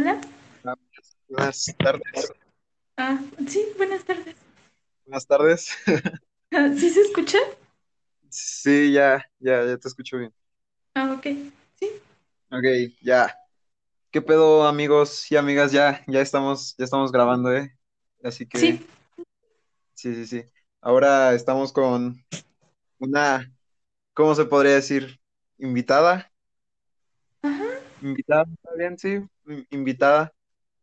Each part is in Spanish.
Hola. Ah, Buenas tardes. Ah, sí, buenas tardes. Buenas tardes. Ah, ¿sí se escucha? Sí, ya, ya, ya te escucho bien. Ah, ok. Sí, Ok, ya. ¿Qué pedo, amigos y amigas? Ya, ya estamos, ya estamos grabando, ¿eh? Así que, sí. sí, sí, sí. Ahora estamos con una, ¿cómo se podría decir? Invitada. Ajá. Invitada, ¿está bien? Sí, in- invitada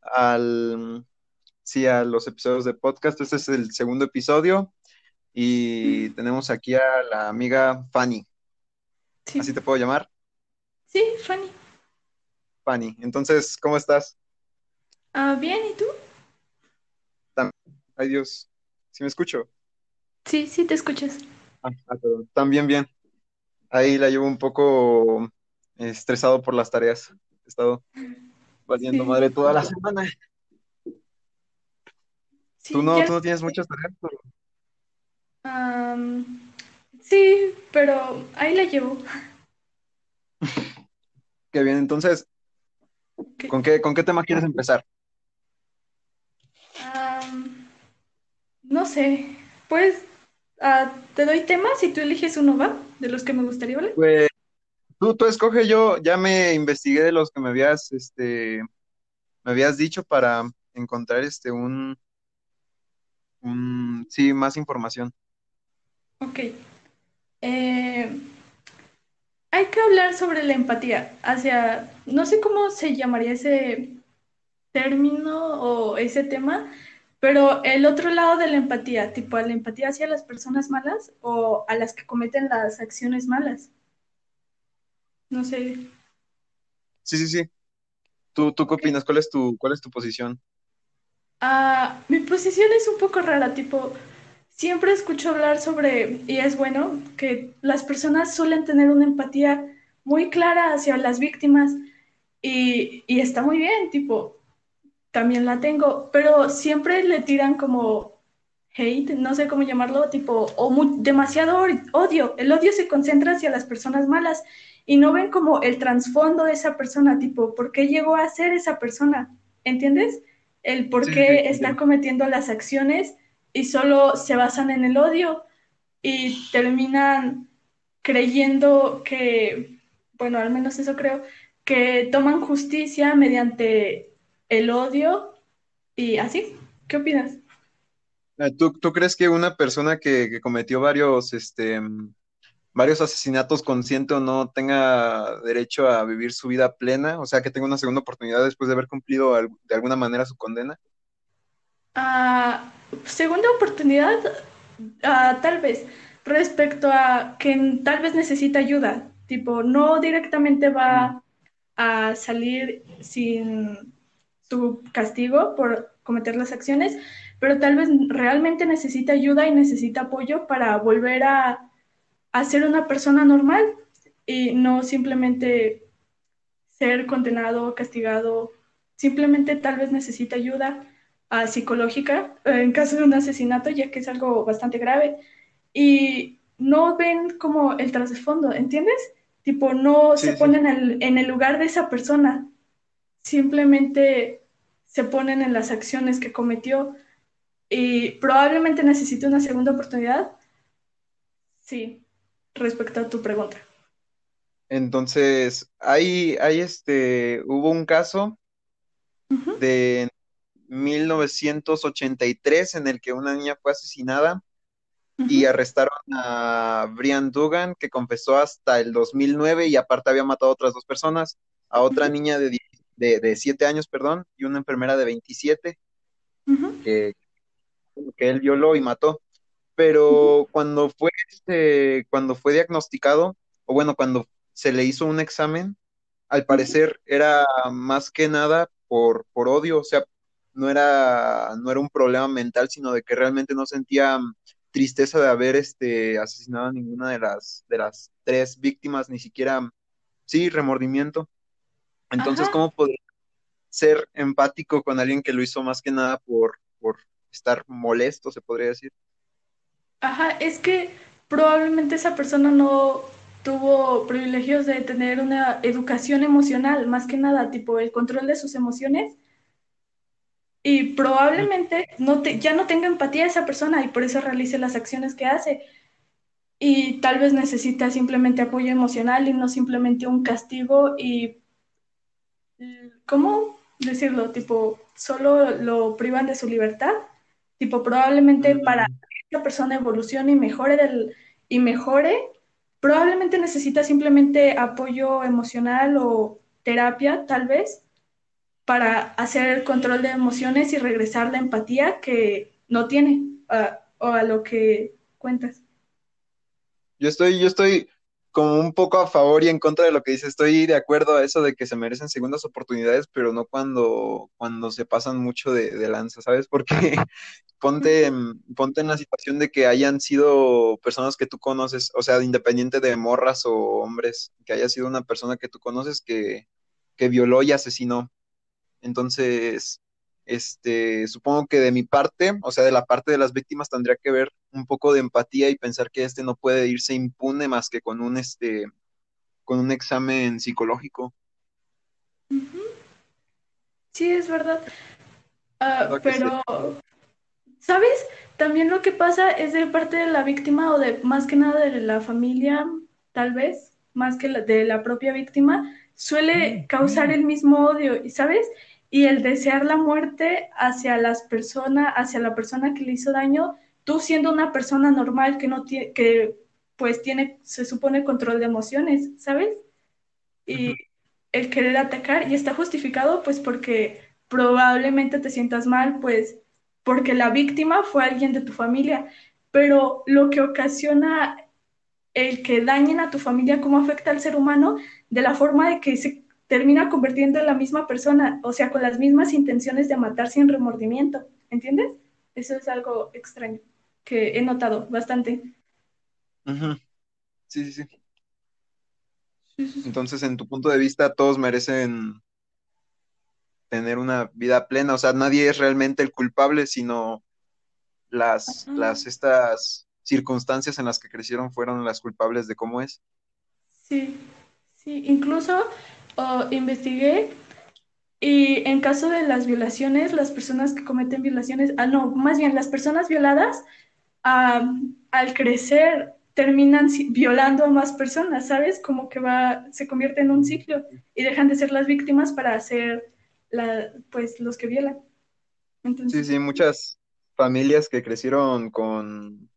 al, sí, a los episodios de podcast. Este es el segundo episodio y tenemos aquí a la amiga Fanny. ¿Así Sí. te puedo llamar? Sí, Fanny. Fanny. Entonces, ¿cómo estás? Ah, bien, ¿y tú? Tam- Ay, Dios. ¿Sí me escucho? Sí, sí te escuchas. Ah, ah, perdón. También bien. Ahí la llevo un poco estresado por las tareas. He estado valiendo Sí, madre toda la semana. ¿Tú sí, no, ya. tú no tienes muchas tareas? pero- sí, pero ahí la llevo. Qué bien. Entonces. ¿con qué, con qué tema quieres empezar? No sé. Pues, ah, te doy temas y tú eliges uno, ¿va? De los que me gustaría hablar. Pues tú, tú escoge, yo ya me investigué de los que me habías, este, me habías dicho para encontrar este un, un, sí, más información. Ok. Eh, hay que hablar sobre la empatía. Hacia, no sé cómo se llamaría ese término o ese tema, pero el otro lado de la empatía, tipo la empatía hacia las personas malas o a las que cometen las acciones malas. No sé. Sí, sí, sí. ¿Tú, tú qué opinas? ¿Cuál es tu, cuál es tu posición? Ah, mi posición es un poco rara, tipo, siempre escucho hablar sobre, y es bueno, que las personas suelen tener una empatía muy clara hacia las víctimas y, y está muy bien, tipo, también la tengo, pero siempre le tiran como hate, no sé cómo llamarlo, tipo, o demasiado odio. El odio se concentra hacia las personas malas y no ven como el trasfondo de esa persona, tipo, ¿por qué llegó a ser esa persona? ¿Entiendes? El por Sí, sí, sí, qué está cometiendo las acciones y solo se basan en el odio y terminan creyendo que, bueno, al menos eso creo, que toman justicia mediante el odio y así. ¿Qué opinas? Eh, ¿Tú, tú crees que una persona que, cometió varios, este, mm, varios asesinatos, consciente o no, tenga derecho a vivir su vida plena? O sea, que tenga una segunda oportunidad después de haber cumplido de alguna manera su condena. Ah, segunda oportunidad, ah, tal vez, respecto a que tal vez necesita ayuda, tipo, no directamente va a salir sin su castigo por cometer las acciones, pero tal vez realmente necesita ayuda y necesita apoyo para volver a, a ser una persona normal y no simplemente ser condenado, castigado, simplemente tal vez necesita ayuda uh, psicológica uh, en caso de un asesinato, ya que es algo bastante grave. Y no ven como el trasfondo, ¿entiendes? Tipo, no se sí. ponen en el, en el lugar de esa persona, simplemente se ponen en las acciones que cometió y probablemente necesite una segunda oportunidad. Sí, respecto a tu pregunta. Entonces, hay, hay este, hubo un caso Uh -huh, de 1983 en el que una niña fue asesinada uh y arrestaron a Brian Dugan, que confesó hasta el 2009 y aparte había matado a otras dos personas, a uh otra -huh, niña de, de, de 7 años, perdón, y una enfermera de 27 uh -huh, que, que él violó y mató. Pero cuando fue, este, cuando fue diagnosticado, o bueno, cuando se le hizo un examen, al parecer era más que nada por, por odio, o sea, no era, no era un problema mental, sino de que realmente no sentía mm, tristeza de haber este, asesinado a ninguna de las, de las tres víctimas, ni siquiera, mm, sí, remordimiento. Entonces, Ajá, ¿cómo podría ser empático con alguien que lo hizo más que nada por, por estar molesto, se podría decir? Ajá, es que probablemente esa persona no tuvo privilegios de tener una educación emocional, más que nada, tipo el control de sus emociones. Y probablemente no te, ya no tenga empatía esa persona y por eso realice las acciones que hace. Y tal vez necesita simplemente apoyo emocional y no simplemente un castigo y, ¿cómo decirlo? Tipo, solo lo privan de su libertad. Tipo, probablemente para que esa persona evolucione y mejore, del, y mejore probablemente necesita simplemente apoyo emocional o terapia, tal vez, para hacer el control de emociones y regresar la empatía que no tiene o a lo que cuentas. Yo estoy, yo estoy como un poco a favor y en contra de lo que dice. Estoy de acuerdo a eso de que se merecen segundas oportunidades, pero no cuando, cuando se pasan mucho de, de lanza, ¿sabes? Porque ponte, ponte en la situación de que hayan sido personas que tú conoces, o sea, independiente de morras o hombres, que haya sido una persona que tú conoces que, que violó y asesinó. Entonces, este, supongo que de mi parte, o sea, de la parte de las víctimas, tendría que ver un poco de empatía y pensar que este no puede irse impune más que con un, este, con un examen psicológico. Sí, es verdad. Uh, pero ¿Sabes? También lo que pasa es de parte de la víctima o de más que nada de la familia, tal vez, más que de la propia víctima, suele causar el mismo odio, ¿y sabes? Y el desear la muerte hacia las personas, hacia la persona que le hizo daño, tú siendo una persona normal que no tiene, que pues tiene, se supone control de emociones, ¿sabes? Y el querer atacar, y está justificado pues porque probablemente te sientas mal, pues porque la víctima fue alguien de tu familia, pero lo que ocasiona el que dañen a tu familia, cómo afecta al ser humano, de la forma de que se termina convirtiendo en la misma persona, o sea, con las mismas intenciones de matar sin remordimiento, ¿entiendes? Eso es algo extraño que he notado bastante. sí, sí, sí. Entonces, en tu punto de vista, todos merecen tener una vida plena, o sea, nadie es realmente el culpable, sino las, las, estas circunstancias en las que crecieron fueron las culpables de cómo es. Sí, sí, incluso investigué y en caso de las violaciones, las personas que cometen violaciones, ah, no, más bien las personas violadas, al crecer terminan violando a más personas, ¿sabes? Como que va, se convierte en un ciclo y dejan de ser las víctimas para ser la, pues los que violan. Sí, sí, muchas familias que crecieron con,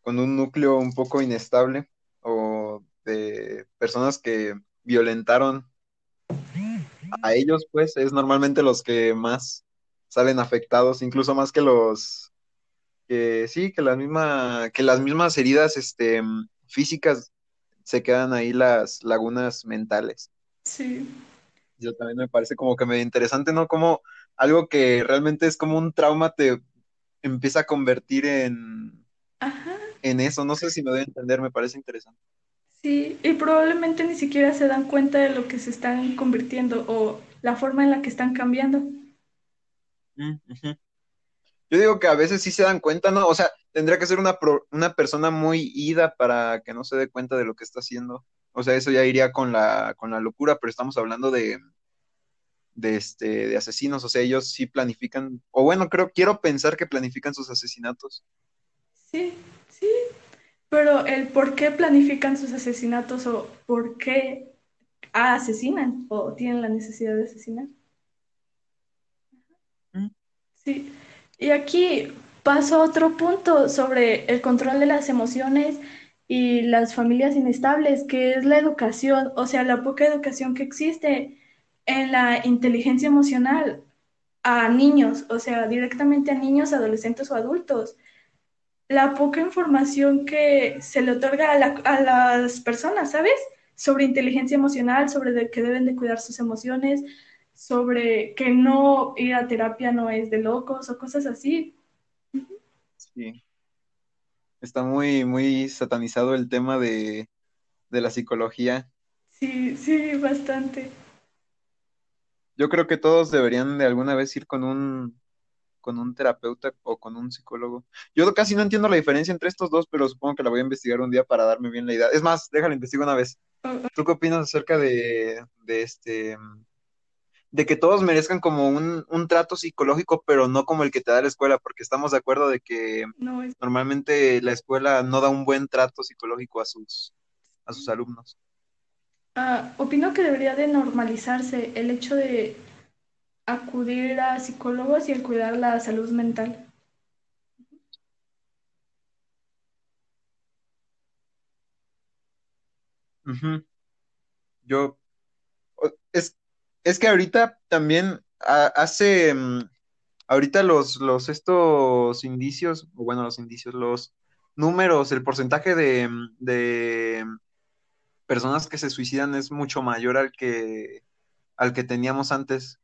con un núcleo un poco inestable o de personas que violentaron a ellos, pues es normalmente los que más salen afectados, incluso más que los que sí, que las misma, que las mismas heridas este, físicas se quedan ahí las lagunas mentales. Sí yo también me parece como que medio interesante, ¿no? Como algo que realmente es como un trauma te empieza a convertir en, en eso. No sé si me doy a entender, me parece interesante. Sí, y probablemente ni siquiera se dan cuenta de lo que se están convirtiendo o la forma en la que están cambiando. Mm, yo digo que a veces sí se dan cuenta, ¿no? O sea, tendría que ser una, una persona muy ida para que no se dé cuenta de lo que está haciendo. O sea, eso ya iría con la, con la locura, pero estamos hablando de, de, este, de asesinos. O sea, ellos sí planifican, o bueno, creo, quiero pensar que planifican sus asesinatos. Sí, sí. Pero el por qué planifican sus asesinatos o por qué asesinan o tienen la necesidad de asesinar. Mm. Sí. Y aquí paso a otro punto sobre el control de las emociones y las familias inestables, que es la educación, o sea, la poca educación que existe en la inteligencia emocional a niños, o sea, directamente a niños, adolescentes o adultos. La poca información que se le otorga a, las personas, ¿sabes? Sobre inteligencia emocional, sobre de que deben de cuidar sus emociones, sobre que no ir a terapia no es de locos o cosas así. Sí está muy, muy satanizado el tema de, la psicología. Sí, sí, bastante. Yo creo que todos deberían de alguna vez ir con un con un terapeuta o con un psicólogo. Yo casi no entiendo la diferencia entre estos dos, pero supongo que la voy a investigar un día para darme bien la idea. Es más, déjala investigar una vez. ¿Tú qué opinas acerca de, de este de que todos merezcan como un, un, trato psicológico, pero no como el que te da la escuela, porque estamos de acuerdo de que normalmente la escuela no da un buen trato psicológico a sus, a sus alumnos. Uh, opino que debería de normalizarse el hecho de acudir a psicólogos y el cuidar la salud mental. Yo, es, es que ahorita también hace, mm, ahorita los, los, estos indicios, o bueno, los indicios, los números, el porcentaje de, mm, de personas que se suicidan es mucho mayor al que, al que teníamos antes.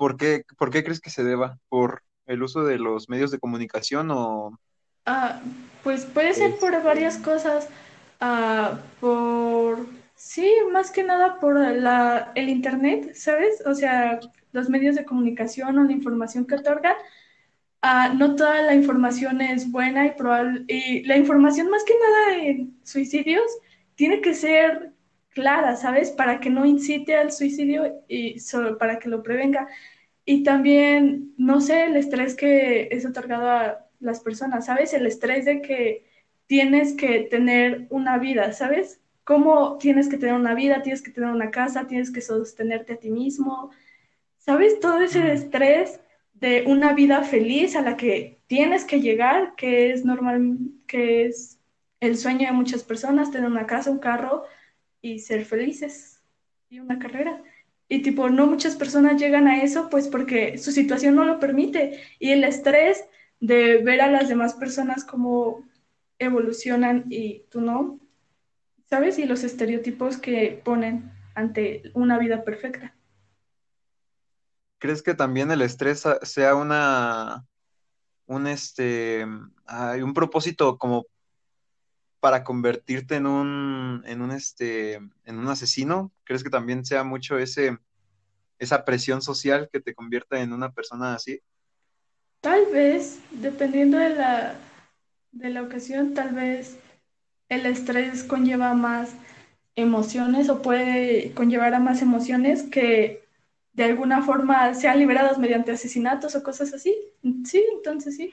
¿Por qué, ¿Por qué crees que se deba? ¿Por el uso de los medios de comunicación o...? Ah, pues puede ser por varias cosas. Ah, por Sí, más que nada por la, el Internet, ¿sabes? O sea, los medios de comunicación o la información que otorgan. Ah, no toda la información es buena y probable. Y la información, más que nada en suicidios, tiene que ser clara, ¿sabes? Para que no incite al suicidio y solo para que lo prevenga. Y también, no sé, el estrés que es otorgado a las personas, ¿sabes? El estrés de que tienes que tener una vida, ¿sabes? cómo tienes que tener una vida, tienes que tener una casa, tienes que sostenerte a ti mismo. ¿Sabes? Todo ese estrés de una vida feliz a la que tienes que llegar, que es normal, que es el sueño de muchas personas, tener una casa, un carro y ser felices y una carrera. Y tipo, no muchas personas llegan a eso pues porque su situación no lo permite y el estrés de ver a las demás personas cómo evolucionan y tú no, ¿sabes? Y los estereotipos que ponen ante una vida perfecta. ¿Crees que también el estrés sea una, un, este, hay un propósito como para convertirte en un, en un, este, en un asesino? ¿Crees que también sea mucho ese, esa presión social que te convierta en una persona así? Tal vez, dependiendo de la, de la ocasión, tal vez el estrés conlleva más emociones o puede conllevar a más emociones que de alguna forma sean liberadas mediante asesinatos o cosas así. Sí, entonces sí.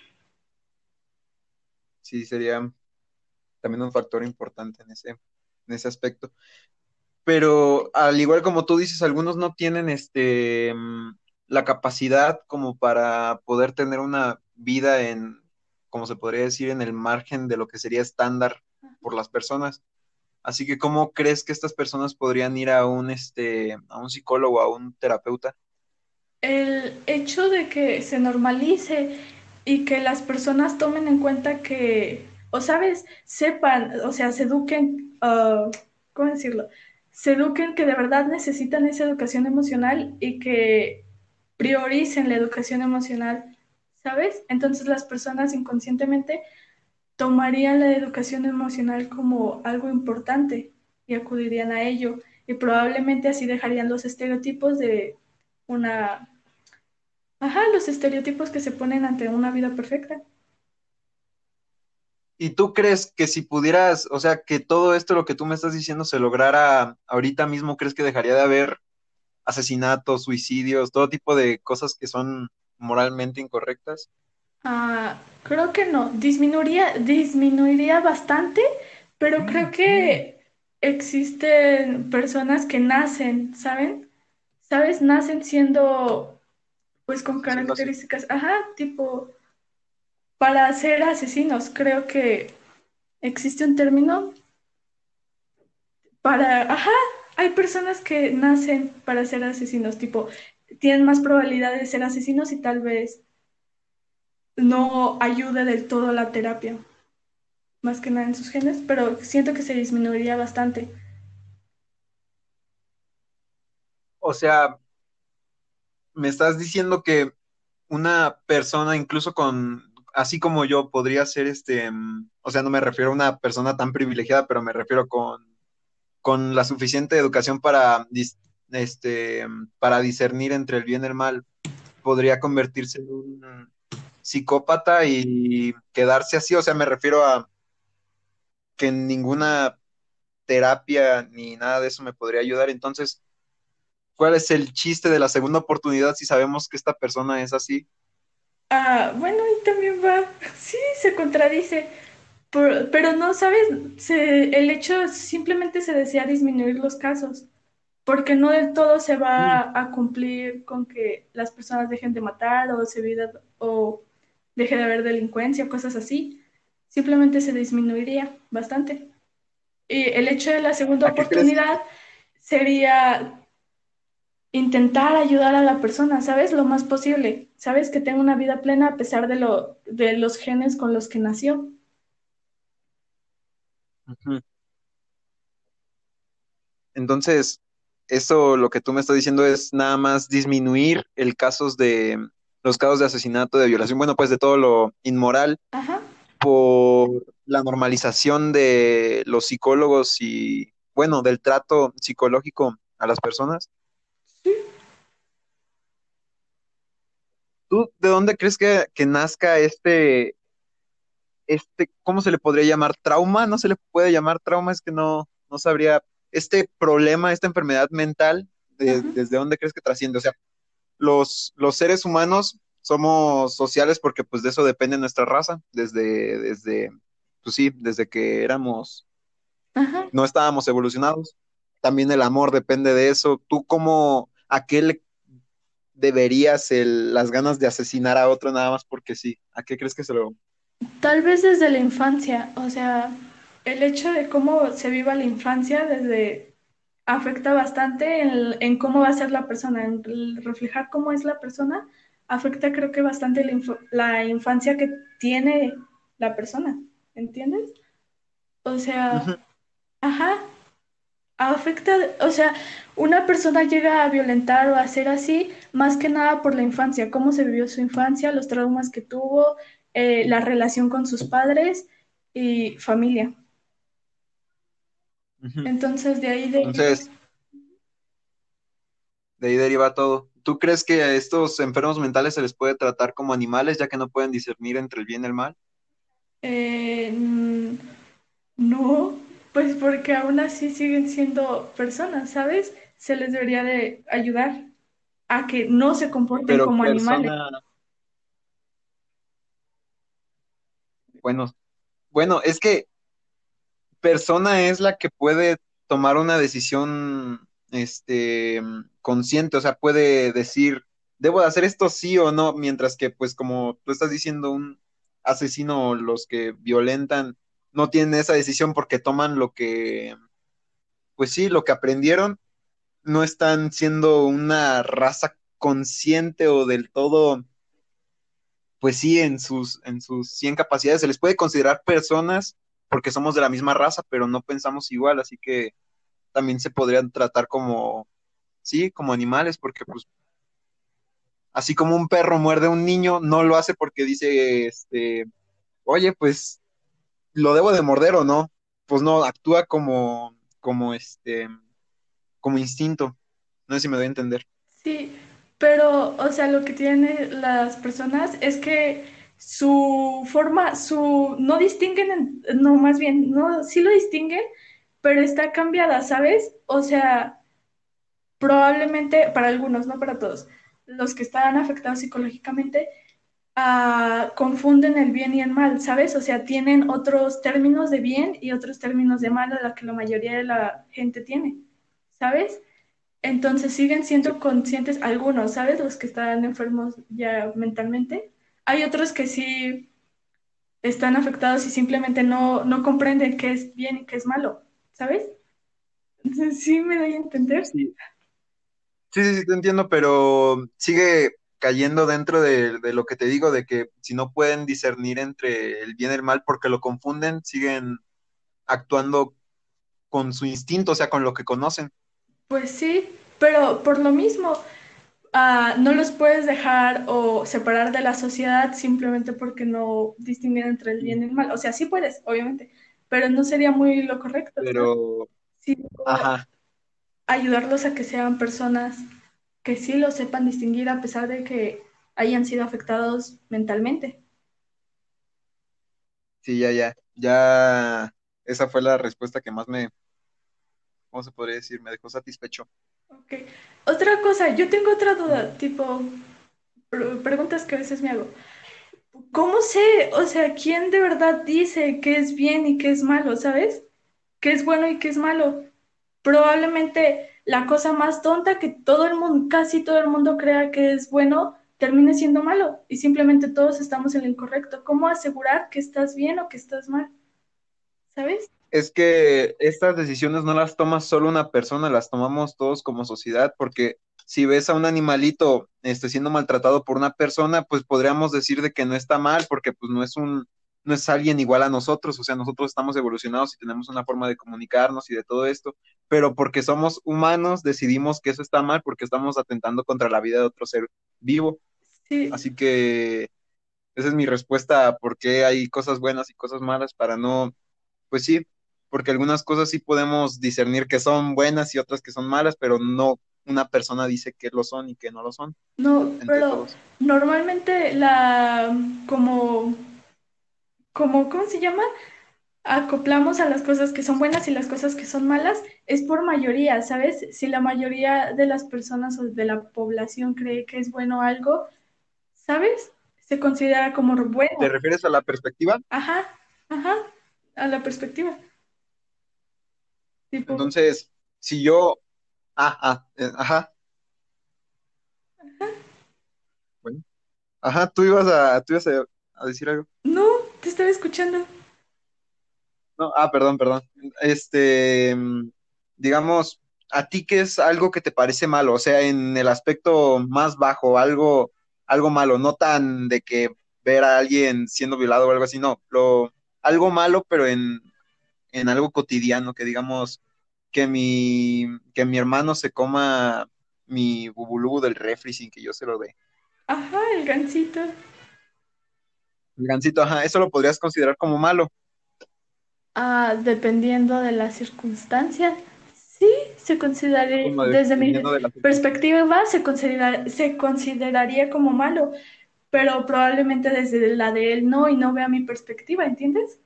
Sí, sería también un factor importante en ese, en ese aspecto. Pero al igual como tú dices, algunos no tienen este la capacidad como para poder tener una vida en, como se podría decir, en el margen de lo que sería estándar por las personas. Así que, ¿cómo crees que estas personas podrían ir a un, este, a un psicólogo, a un terapeuta? El hecho de que se normalice y que las personas tomen en cuenta que, o sabes, sepan, o sea, se eduquen, uh, ¿cómo decirlo? Se eduquen que de verdad necesitan esa educación emocional y que prioricen la educación emocional, ¿sabes? Entonces las personas inconscientemente tomarían la educación emocional como algo importante y acudirían a ello y probablemente así dejarían los estereotipos de una... Ajá, los estereotipos que se ponen ante una vida perfecta. ¿Y tú crees que si pudieras, o sea, que todo esto, lo que tú me estás diciendo, se lograra ahorita mismo, crees que dejaría de haber asesinatos, suicidios, todo tipo de cosas que son moralmente incorrectas? Ah, creo que no, disminuiría, disminuiría bastante, pero creo que existen personas que nacen, ¿saben? ¿Sabes? Nacen siendo, pues con características, ajá, tipo, para ser asesinos, creo que existe un término para, ajá, hay personas que nacen para ser asesinos, tipo, tienen más probabilidad de ser asesinos y tal vez no ayuda del todo la terapia, más que nada en sus genes, pero siento que se disminuiría bastante. O sea, me estás diciendo que una persona, incluso con, así como yo, podría ser este, mm, o sea, no me refiero a una persona tan privilegiada, pero me refiero con, con la suficiente educación para, este, para discernir entre el bien y el mal, podría convertirse en un psicópata y quedarse así. O sea, me refiero a que ninguna terapia ni nada de eso me podría ayudar. Entonces, ¿cuál es el chiste de la segunda oportunidad si sabemos que esta persona es así? Ah, bueno, y también va, sí, se contradice, pero no, ¿sabes? el hecho simplemente se desea disminuir los casos, porque no del todo se va Mm. a cumplir con que las personas dejen de matar o se vida, o deje de haber delincuencia o cosas así, simplemente se disminuiría bastante. Y el hecho de la segunda oportunidad sería intentar ayudar a la persona, ¿sabes? Lo más posible, ¿sabes? Que tenga una vida plena a pesar de, lo, de los genes con los que nació. Entonces, eso lo que tú me estás diciendo es nada más disminuir el casos de los casos de asesinato, de violación, bueno, pues de todo lo inmoral Ajá. por la normalización de los psicólogos y, bueno, del trato psicológico a las personas. ¿Tú de dónde crees que, que nazca este, este, ¿cómo se le podría llamar? ¿Trauma? No se le puede llamar trauma, es que no, no sabría. Este problema, esta enfermedad mental, de-. ¿desde dónde crees que trasciende? O sea, los, los seres humanos somos sociales porque pues de eso depende nuestra raza, desde, desde, pues sí, desde que éramos, Ajá. no estábamos evolucionados. También el amor depende de eso. ¿Tú cómo, a qué le deberías el- las ganas de asesinar a otro nada más porque sí? ¿A qué crees que se lo... Tal vez desde la infancia, o sea, el hecho de cómo se viva la infancia desde afecta bastante en, en cómo va a ser la persona, en reflejar cómo es la persona, afecta creo que bastante la, inf la infancia que tiene la persona, ¿entiendes? O sea, ajá, afecta, o sea, una persona llega a violentar o a hacer así, más que nada por la infancia, cómo se vivió su infancia, los traumas que tuvo, eh, la relación con sus padres y familia. Entonces, de ahí deriva. Entonces, de ahí deriva todo. ¿Tú crees que a estos enfermos mentales se les puede tratar como animales ya que no pueden discernir entre el bien y el mal? Eh, no, pues porque aún así siguen siendo personas, ¿sabes? Se les debería de ayudar a que no se comporten Pero como animales. bueno, bueno, es que persona es la que puede tomar una decisión, este, consciente, o sea, puede decir, debo de hacer esto sí o no, mientras que, pues, como tú estás diciendo, un asesino los que violentan no tienen esa decisión porque toman lo que, pues sí, lo que aprendieron, no están siendo una raza consciente o del todo, pues sí, en sus, en sus 100 capacidades. Se les puede considerar personas porque somos de la misma raza, pero no pensamos igual, así que también se podrían tratar como, sí, como animales, porque pues así como un perro muerde a un niño, no lo hace porque dice, este, oye, pues lo debo de morder o no, pues no, actúa como, como este, como instinto. No sé si me doy a entender. Sí, pero, o sea, lo que tienen las personas es que su forma, su, no distinguen, en- no, más bien, no, sí lo distinguen, pero está cambiada, ¿sabes? O sea, probablemente para algunos, no para todos, los que están afectados psicológicamente, ah, confunden el bien y el mal, ¿sabes? O sea, tienen otros términos de bien y otros términos de mal a la que la mayoría de la gente tiene, ¿sabes? Entonces siguen siendo conscientes algunos, ¿sabes? Los que están enfermos ya mentalmente. Hay otros que sí están afectados y simplemente no, no comprenden qué es bien y qué es malo, ¿sabes? Sí me doy a entender. Sí, sí, sí, sí, te entiendo, pero sigue cayendo dentro de, de lo que te digo, de que si no pueden discernir entre el bien y el mal porque lo confunden, siguen actuando con su instinto, o sea, con lo que conocen. Pues sí, pero por lo mismo, ah, no los puedes dejar o separar de la sociedad simplemente porque no distinguen entre el bien y el mal. O sea, sí puedes, obviamente, pero no sería muy lo correcto. Pero, Sí, ajá, ayudarlos a que sean personas que sí lo sepan distinguir a pesar de que hayan sido afectados mentalmente. Sí, ya, ya, ya, esa fue la respuesta que más me, ¿cómo se podría decir? Me dejó satisfecho. Ok. Otra cosa, yo tengo otra duda, tipo, pre- preguntas que a veces me hago. ¿Cómo sé, o sea, quién de verdad dice qué es bien y qué es malo, ¿sabes? ¿Qué es bueno y qué es malo? Probablemente la cosa más tonta que todo el mundo, casi todo el mundo crea que es bueno, termine siendo malo y simplemente todos estamos en lo incorrecto. ¿Cómo asegurar que estás bien o que estás mal? ¿Sabes? Es que estas decisiones no las toma solo una persona, las tomamos todos como sociedad, porque si ves a un animalito este, siendo maltratado por una persona, pues podríamos decir de que no está mal, porque pues no es un, no es alguien igual a nosotros, o sea, nosotros estamos evolucionados y tenemos una forma de comunicarnos y de todo esto, pero porque somos humanos decidimos que eso está mal porque estamos atentando contra la vida de otro ser vivo. Sí, Así que esa es mi respuesta a por qué hay cosas buenas y cosas malas para no pues sí, porque algunas cosas sí podemos discernir que son buenas y otras que son malas, pero no una persona dice que lo son y que no lo son no, pero todos. normalmente la, como, como, ¿cómo se llama? acoplamos a las cosas que son buenas y las cosas que son malas, es por mayoría, ¿sabes? Si la mayoría de las personas o de la población cree que es bueno algo, ¿sabes? Se considera como ¿Te bueno. refieres a la perspectiva? Ajá, ajá, a la perspectiva. Tipo, Entonces, si yo, ah, ah, eh, ajá, bueno, ajá, tú ibas a, tú ibas a, a decir algo. no, te estaba escuchando. No, ah, perdón, perdón. Este, digamos, ¿a ti qué es algo que te parece malo? O sea, en el aspecto más bajo, algo, algo malo, no tan de que ver a alguien siendo violado o algo así, no, lo, algo malo, pero en, en algo cotidiano, que digamos que mi, que mi hermano se coma mi bubulubu del refri sin que yo se lo dé. Ajá, el gansito. El gansito, ajá, eso lo podrías considerar como malo, Ah, dependiendo de las circunstancias, sí, se consideraría, desde mi de perspectiva, se considera, se consideraría como malo, pero probablemente desde la de él no y no vea mi perspectiva, ¿entiendes?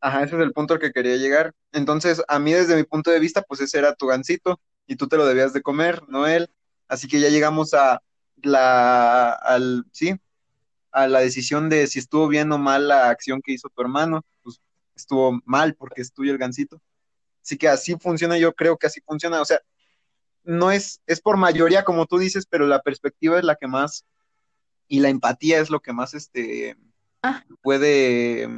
Ajá, ese es el punto al que quería llegar. Entonces, a mí desde mi punto de vista, pues ese era tu gansito y tú te lo debías de comer, no él. Así que ya llegamos a la, al, sí, a la decisión de si estuvo bien o mal la acción que hizo tu hermano. Pues estuvo mal porque es tuyo el gansito. Así que así funciona, yo creo que así funciona. O sea, no es, es por mayoría, como tú dices, pero la perspectiva es la que más, y la empatía es lo que más, este, Ah, puede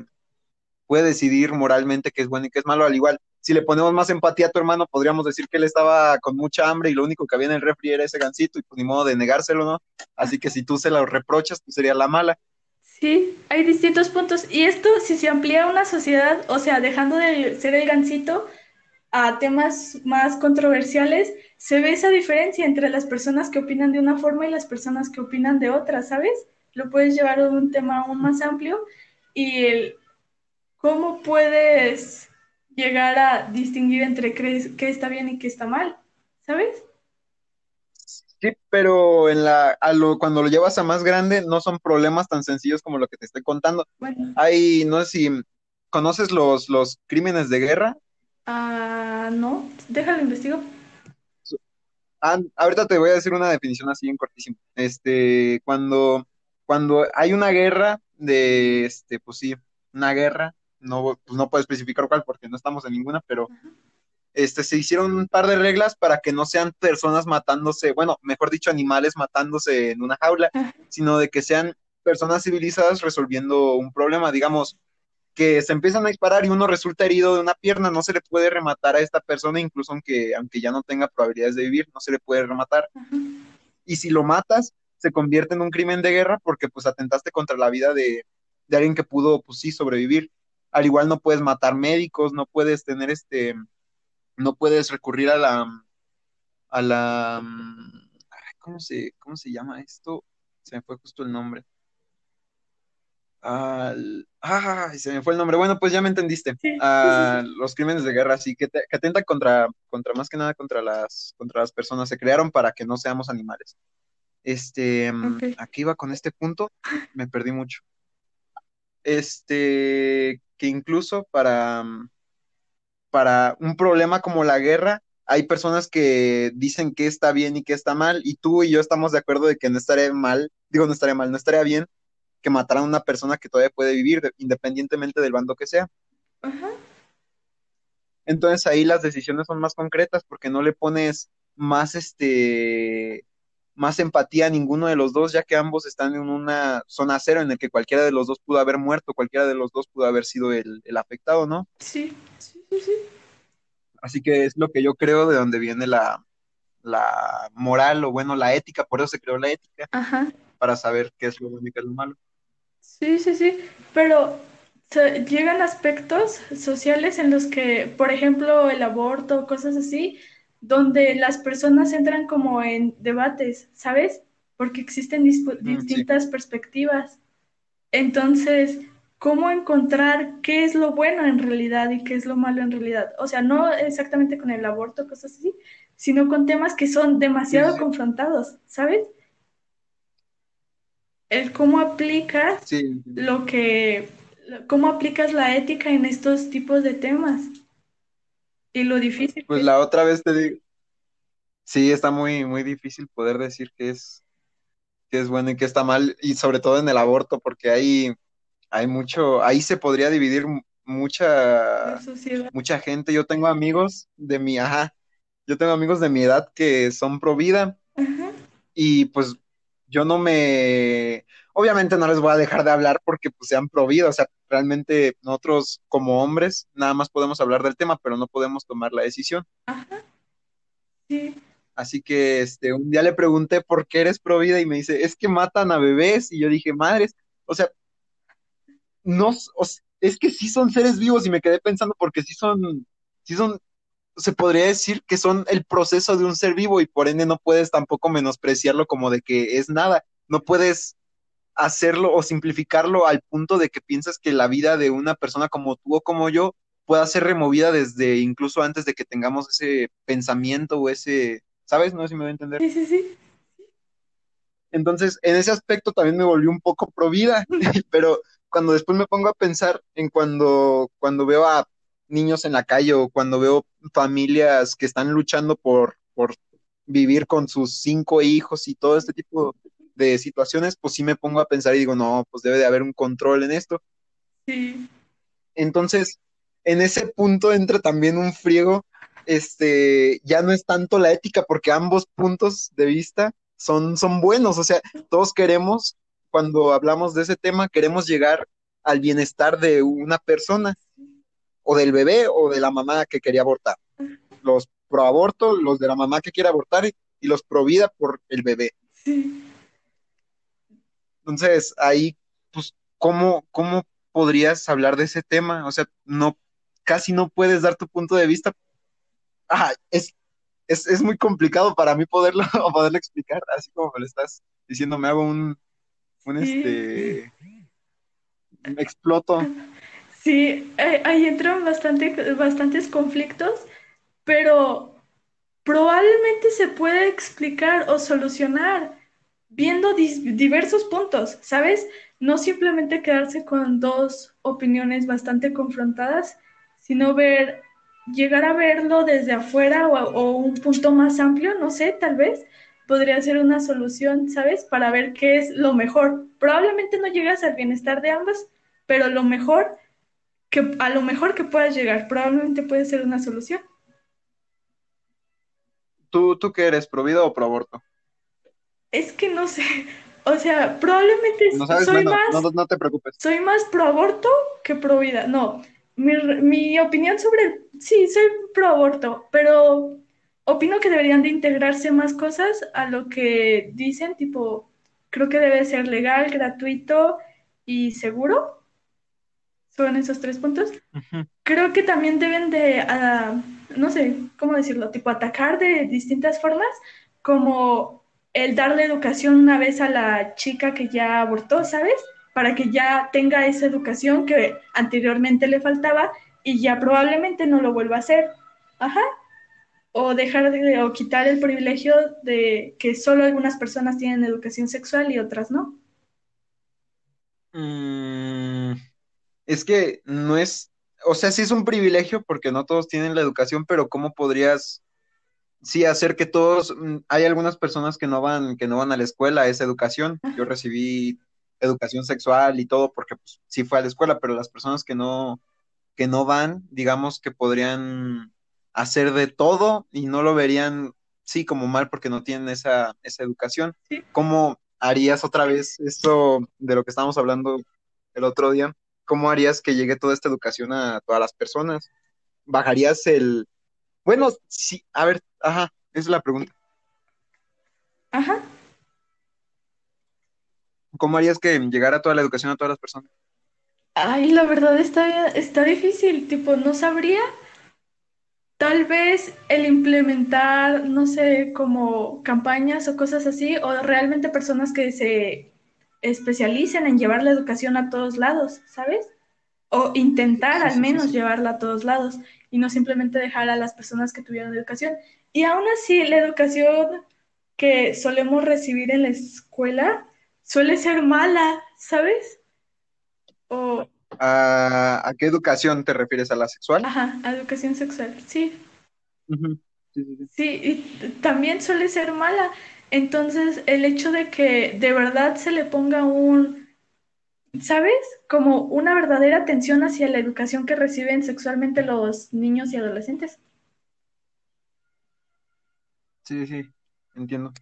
puede decidir moralmente qué es bueno y qué es malo. Al igual, si le ponemos más empatía a tu hermano, podríamos decir que él estaba con mucha hambre y lo único que había en el refri era ese gansito y pues ni modo de negárselo, ¿no? Así que si tú se lo reprochas, tú serías la mala. sí, hay distintos puntos. Y esto, si se amplía una sociedad, o sea, dejando de ser el gansito a temas más controversiales, se ve esa diferencia entre las personas que opinan de una forma y las personas que opinan de otra, ¿sabes? Lo puedes llevar a un tema aún más amplio y el cómo puedes llegar a distinguir entre qué, qué está bien y qué está mal, ¿sabes? Sí, pero en la, a lo, cuando lo llevas a más grande, no son problemas tan sencillos como lo que te estoy contando. Bueno, Hay, no sé si conoces los, los crímenes de guerra. ah, no, déjalo investigo. Ah, ahorita te voy a decir una definición así en cortísimo. Este, cuando, cuando hay una guerra de, este, pues sí, una guerra, no, pues no puedo especificar cuál porque no estamos en ninguna, pero este, se hicieron un par de reglas para que no sean personas matándose, bueno, mejor dicho, animales matándose en una jaula, sino de que sean personas civilizadas resolviendo un problema, digamos, que se empiezan a disparar y uno resulta herido de una pierna, no se le puede rematar a esta persona, incluso aunque, aunque ya no tenga probabilidades de vivir, no se le puede rematar. ajá. Y si lo matas, se convierte en un crimen de guerra porque pues atentaste contra la vida de, de alguien que pudo, pues sí, sobrevivir. Al igual no puedes matar médicos, no puedes tener este, no puedes recurrir a la, a la, ¿cómo se, cómo se llama esto? Se me fue justo el nombre. Al, ah, se me fue el nombre. Bueno, pues ya me entendiste. Sí, los crímenes de guerra, sí, que, te- que atentan contra, contra más que nada contra las, contra las personas. Se crearon para que no seamos animales. Este, aquí iba con este punto, me perdí mucho. este, que incluso para, para un problema como la guerra, hay personas que dicen que está bien y que está mal, y tú y yo estamos de acuerdo de que no estaría mal, digo, no estaría mal, no estaría bien que mataran a una persona que todavía puede vivir, independientemente del bando que sea. Ajá. Entonces ahí las decisiones son más concretas porque no le pones más este más empatía a ninguno de los dos, ya que ambos están en una zona cero en el que cualquiera de los dos pudo haber muerto, cualquiera de los dos pudo haber sido el, el afectado, ¿no? Sí, sí, sí, sí. Así que es lo que yo creo de donde viene la, la moral o bueno, la ética, por eso se creó la ética, Ajá. para saber qué es lo bueno y qué es lo malo. Sí, sí, sí. Pero llegan aspectos sociales en los que, por ejemplo, el aborto, cosas así, donde las personas entran como en debates, ¿sabes? Porque existen Mm, sí, distintas perspectivas. Entonces, ¿cómo encontrar qué es lo bueno en realidad y qué es lo malo en realidad? O sea, no exactamente con el aborto, cosas así, sino con temas que son demasiado sí, confrontados, ¿sabes? El cómo aplicas sí, lo que, cómo aplicas la ética en estos tipos de temas y lo difícil Pues es. la otra vez te digo, sí, está muy, muy difícil poder decir que es, que es bueno y que está mal, y sobre todo en el aborto, porque hay, hay mucho, ahí se podría dividir mucha, mucha gente. Yo tengo amigos de mi, ajá, yo tengo amigos de mi edad que son pro vida Ajá, y pues yo no me, obviamente no les voy a dejar de hablar porque pues sean pro vida, o sea, realmente nosotros como hombres nada más podemos hablar del tema, pero no podemos tomar la decisión. ajá, sí, Así que este, un día le pregunté por qué eres pro vida y me dice, es que matan a bebés y yo dije, madres, o sea, no, o es que sí son seres vivos y me quedé pensando porque sí son, sí son, se podría decir que son el proceso de un ser vivo y por ende no puedes tampoco menospreciarlo como de que es nada, no puedes hacerlo o simplificarlo al punto de que piensas que la vida de una persona como tú o como yo pueda ser removida desde incluso antes de que tengamos ese pensamiento o ese, ¿sabes? No sé si me voy a entender. sí, sí, sí, Entonces, en ese aspecto también me volví un poco pro vida, pero cuando después me pongo a pensar en cuando, cuando veo a niños en la calle o cuando veo familias que están luchando por, por vivir con sus cinco hijos y todo este tipo de situaciones, pues sí me pongo a pensar y digo, no, pues debe de haber un control en esto. sí, Entonces, en ese punto entra también un friego, este, ya no es tanto la ética, porque ambos puntos de vista son, son buenos, o sea, todos queremos, cuando hablamos de ese tema, queremos llegar al bienestar de una persona, o del bebé, o de la mamá que quería abortar. Los pro aborto, los de la mamá que quiere abortar, y, y los pro vida por el bebé. sí. Entonces, ahí, pues, ¿cómo, cómo podrías hablar de ese tema? O sea, no, casi no puedes dar tu punto de vista. Ah, es, es, es muy complicado para mí poderlo, poderlo explicar, así como me lo estás diciendo, me hago un, un este, me exploto. Sí, ahí entran bastante, bastantes conflictos, pero probablemente se puede explicar o solucionar viendo diversos puntos, ¿sabes? No simplemente quedarse con dos opiniones bastante confrontadas, sino ver, llegar a verlo desde afuera o, o un punto más amplio, no sé, tal vez podría ser una solución, ¿sabes? Para ver qué es lo mejor. Probablemente no llegas al bienestar de ambas, pero lo mejor que a lo mejor que puedas llegar, probablemente puede ser una solución. ¿Tú, tú qué eres, pro vida o pro aborto? Es que no sé, o sea, probablemente No sabes, soy bueno, no, más no te preocupes. Soy más pro aborto que pro vida. No, mi, mi opinión sobre el... Sí, soy pro aborto, pero opino que deberían de integrarse más cosas a lo que dicen, tipo, creo que debe ser legal, gratuito y seguro. Son esos tres puntos. Creo que también deben de, ah, no sé, ¿cómo decirlo? Tipo, atacar de distintas formas, como el darle educación una vez a la chica que ya abortó, ¿sabes? Para que ya tenga esa educación que anteriormente le faltaba y ya probablemente no lo vuelva a hacer. Ajá. O dejar de, o quitar el privilegio de que solo algunas personas tienen educación sexual y otras no. Mm, Es que no es, o sea, sí es un privilegio porque no todos tienen la educación, pero ¿cómo podrías, sí, hacer que todos, mm, hay algunas personas que no van, que no van a la escuela a esa educación. Yo recibí educación sexual y todo porque pues, sí fue a la escuela, pero las personas que no, que no van, digamos que podrían hacer de todo y no lo verían, sí, como mal porque no tienen esa, esa educación. Sí. ¿Cómo harías otra vez esto de lo que estábamos hablando el otro día? ¿Cómo harías que llegue toda esta educación a todas las personas? ¿Bajarías el... Bueno, sí, a ver, ajá, esa es la pregunta. Ajá. ¿Cómo harías que llegara toda la educación a todas las personas? Ay, la verdad está, está difícil, tipo, no sabría. Tal vez el implementar, no sé, como campañas o cosas así, o realmente personas que se especialicen en llevar la educación a todos lados, ¿sabes? O intentar Sí, al sí, menos sí. llevarla a todos lados y no simplemente dejar a las personas que tuvieron educación. Y aún así, la educación que solemos recibir en la escuela suele ser mala, ¿sabes? O, ¿A, a qué educación te refieres? ¿A la sexual? ajá, educación sexual, sí. Sí, sí, sí. Sí, y también suele ser mala. Entonces, el hecho de que de verdad se le ponga un, ¿sabes? Como una verdadera atención hacia la educación que reciben sexualmente los niños y adolescentes. Sí, sí, entiendo.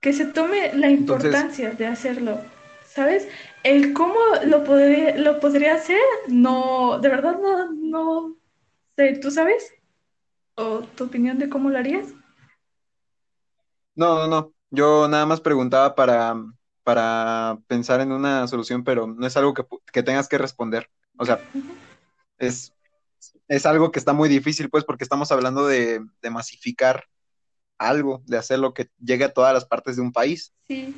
Que se tome la Entonces, importancia de hacerlo, ¿sabes? El cómo lo podría, lo podría hacer, no, de verdad no, no sé, ¿tú sabes? ¿O tu opinión de cómo lo harías? no, no, no. Yo nada más preguntaba para, para pensar en una solución, pero no es algo que, que tengas que responder. O sea, es, es algo que está muy difícil, pues, porque estamos hablando de, de masificar algo, de hacer lo que llegue a todas las partes de un país. Sí.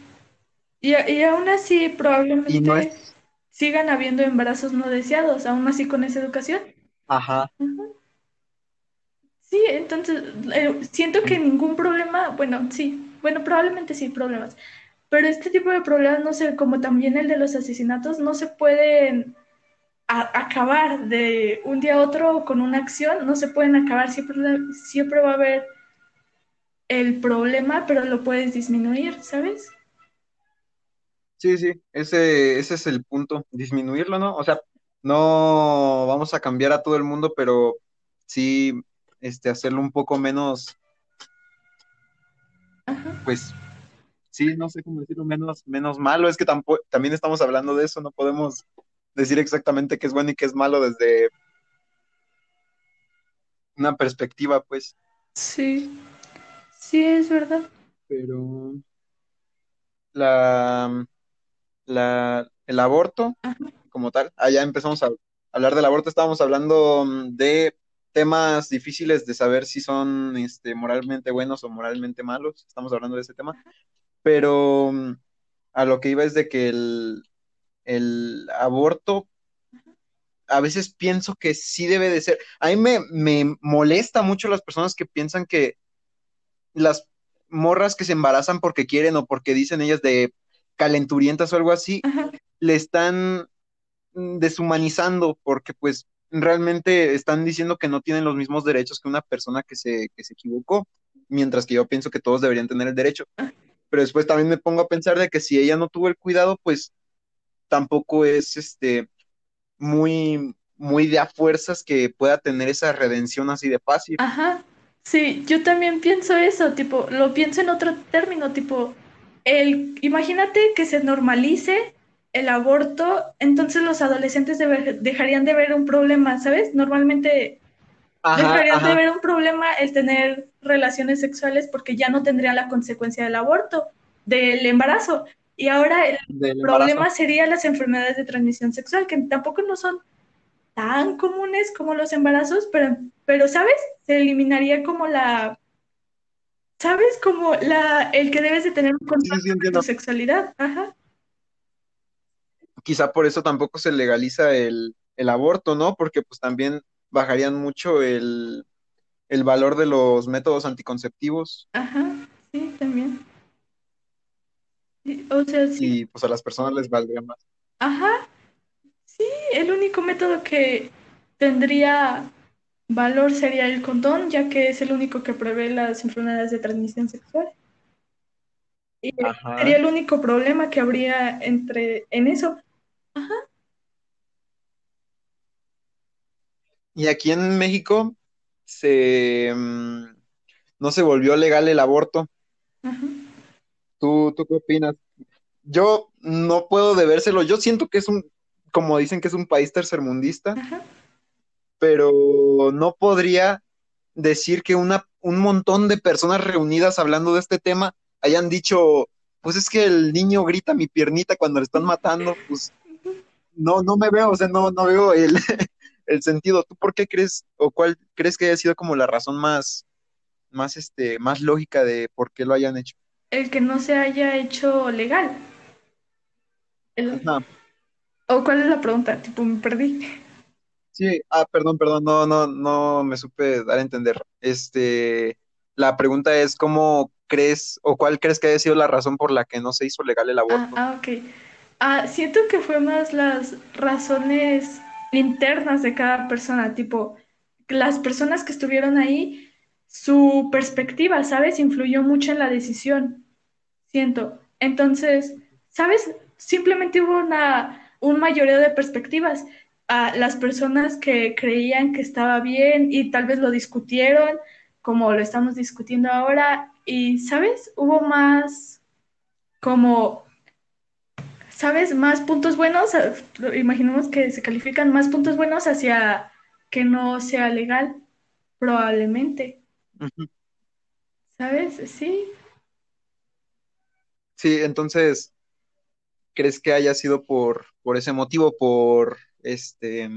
Y, y aún así Y no probablemente es, sigan habiendo embarazos no deseados, aún así con esa educación. ajá. Sí, entonces eh, siento que ningún problema, bueno, sí, bueno, probablemente sí problemas, pero este tipo de problemas, no sé, como también el de los asesinatos, no se pueden acabar de un día a otro con una acción, no se pueden acabar, siempre, siempre va a haber el problema, pero lo puedes disminuir, ¿sabes? sí, sí, ese, ese es el punto, disminuirlo, ¿no? O sea, no vamos a cambiar a todo el mundo, pero sí, este, hacerlo un poco menos, Ajá. pues, sí, no sé cómo decirlo, menos, menos malo. Es que tampoco, también estamos hablando de eso, no podemos decir exactamente qué es bueno y qué es malo desde una perspectiva, pues. Sí, sí, es verdad. Pero la, la, el aborto, Ajá. como tal, allá empezamos a hablar del aborto, estábamos hablando mm, de temas difíciles de saber si son este, moralmente buenos o moralmente malos, estamos hablando de ese tema, pero mm, a lo que iba es de que el, el aborto a veces pienso que sí debe de ser. A mí me, me molesta mucho las personas que piensan que las morras que se embarazan porque quieren o porque dicen ellas de calenturientas o algo así, Ajá. le están deshumanizando porque pues realmente están diciendo que no tienen los mismos derechos que una persona que se, que se equivocó, mientras que yo pienso que todos deberían tener el derecho. Pero después también me pongo a pensar de que si ella no tuvo el cuidado, pues tampoco es este muy, muy de a fuerzas que pueda tener esa redención así de fácil. Ajá, sí, yo también pienso eso, tipo, lo pienso en otro término, tipo, el, imagínate que se normalice el aborto, entonces los adolescentes dejarían de ver un problema, ¿sabes? Normalmente Ajá, de ver un problema el tener relaciones sexuales porque ya no tendrían la consecuencia del aborto, del embarazo. Y ahora el del problema embarazo. serían las enfermedades de transmisión sexual, que tampoco no son tan comunes como los embarazos, pero, pero ¿sabes? Se eliminaría como la, ¿sabes? Como la, el que debes de tener un sí, control sí, sobre tu sexualidad. Ajá, Quizá por eso tampoco se legaliza el, el aborto, ¿no? Porque pues también bajarían mucho el, el valor de los métodos anticonceptivos ajá, sí, también. O sea, sí, y pues a las personas les valdría más. ajá, sí, el único método que tendría valor sería el condón, ya que es el único que prevé las enfermedades de transmisión sexual. Y Ajá. sería el único problema que habría entre en eso. Ajá, Y aquí en México se mm, no se volvió legal el aborto. ajá, ¿Tú, tú qué opinas? Yo no puedo debérselo. Yo siento que es un, como dicen que es un país tercermundista, ajá. pero no podría decir que una, un montón de personas reunidas hablando de este tema hayan dicho, pues es que el niño grita mi piernita cuando le están matando. Pues no, no me veo, o sea, no, no veo el, el sentido. ¿Tú por qué crees o cuál crees que haya sido como la razón más, más, este, más lógica de por qué lo hayan hecho? El que no se haya hecho legal. El-. ¿O cuál es la pregunta? Tipo, me perdí. Sí, ah, perdón, perdón, no, no, no me supe dar a entender. Este, la pregunta es, ¿cómo crees o cuál crees que haya sido la razón por la que no se hizo legal el Ah, aborto? ah, ok. Ah, siento que fue más las razones internas de cada persona, tipo, las personas que estuvieron ahí, su perspectiva, ¿sabes? Influyó mucho en la decisión, siento. Entonces, ¿sabes? Simplemente hubo una, un de perspectivas. A las personas que creían que estaba bien y tal vez lo discutieron, como lo estamos discutiendo ahora, y, ¿sabes? Hubo más como ¿sabes? Más puntos buenos, eh, imaginemos que se califican más puntos buenos hacia que no sea legal, probablemente. ¿sabes? Sí, Sí, entonces, ¿crees que haya sido por, por ese motivo, por este,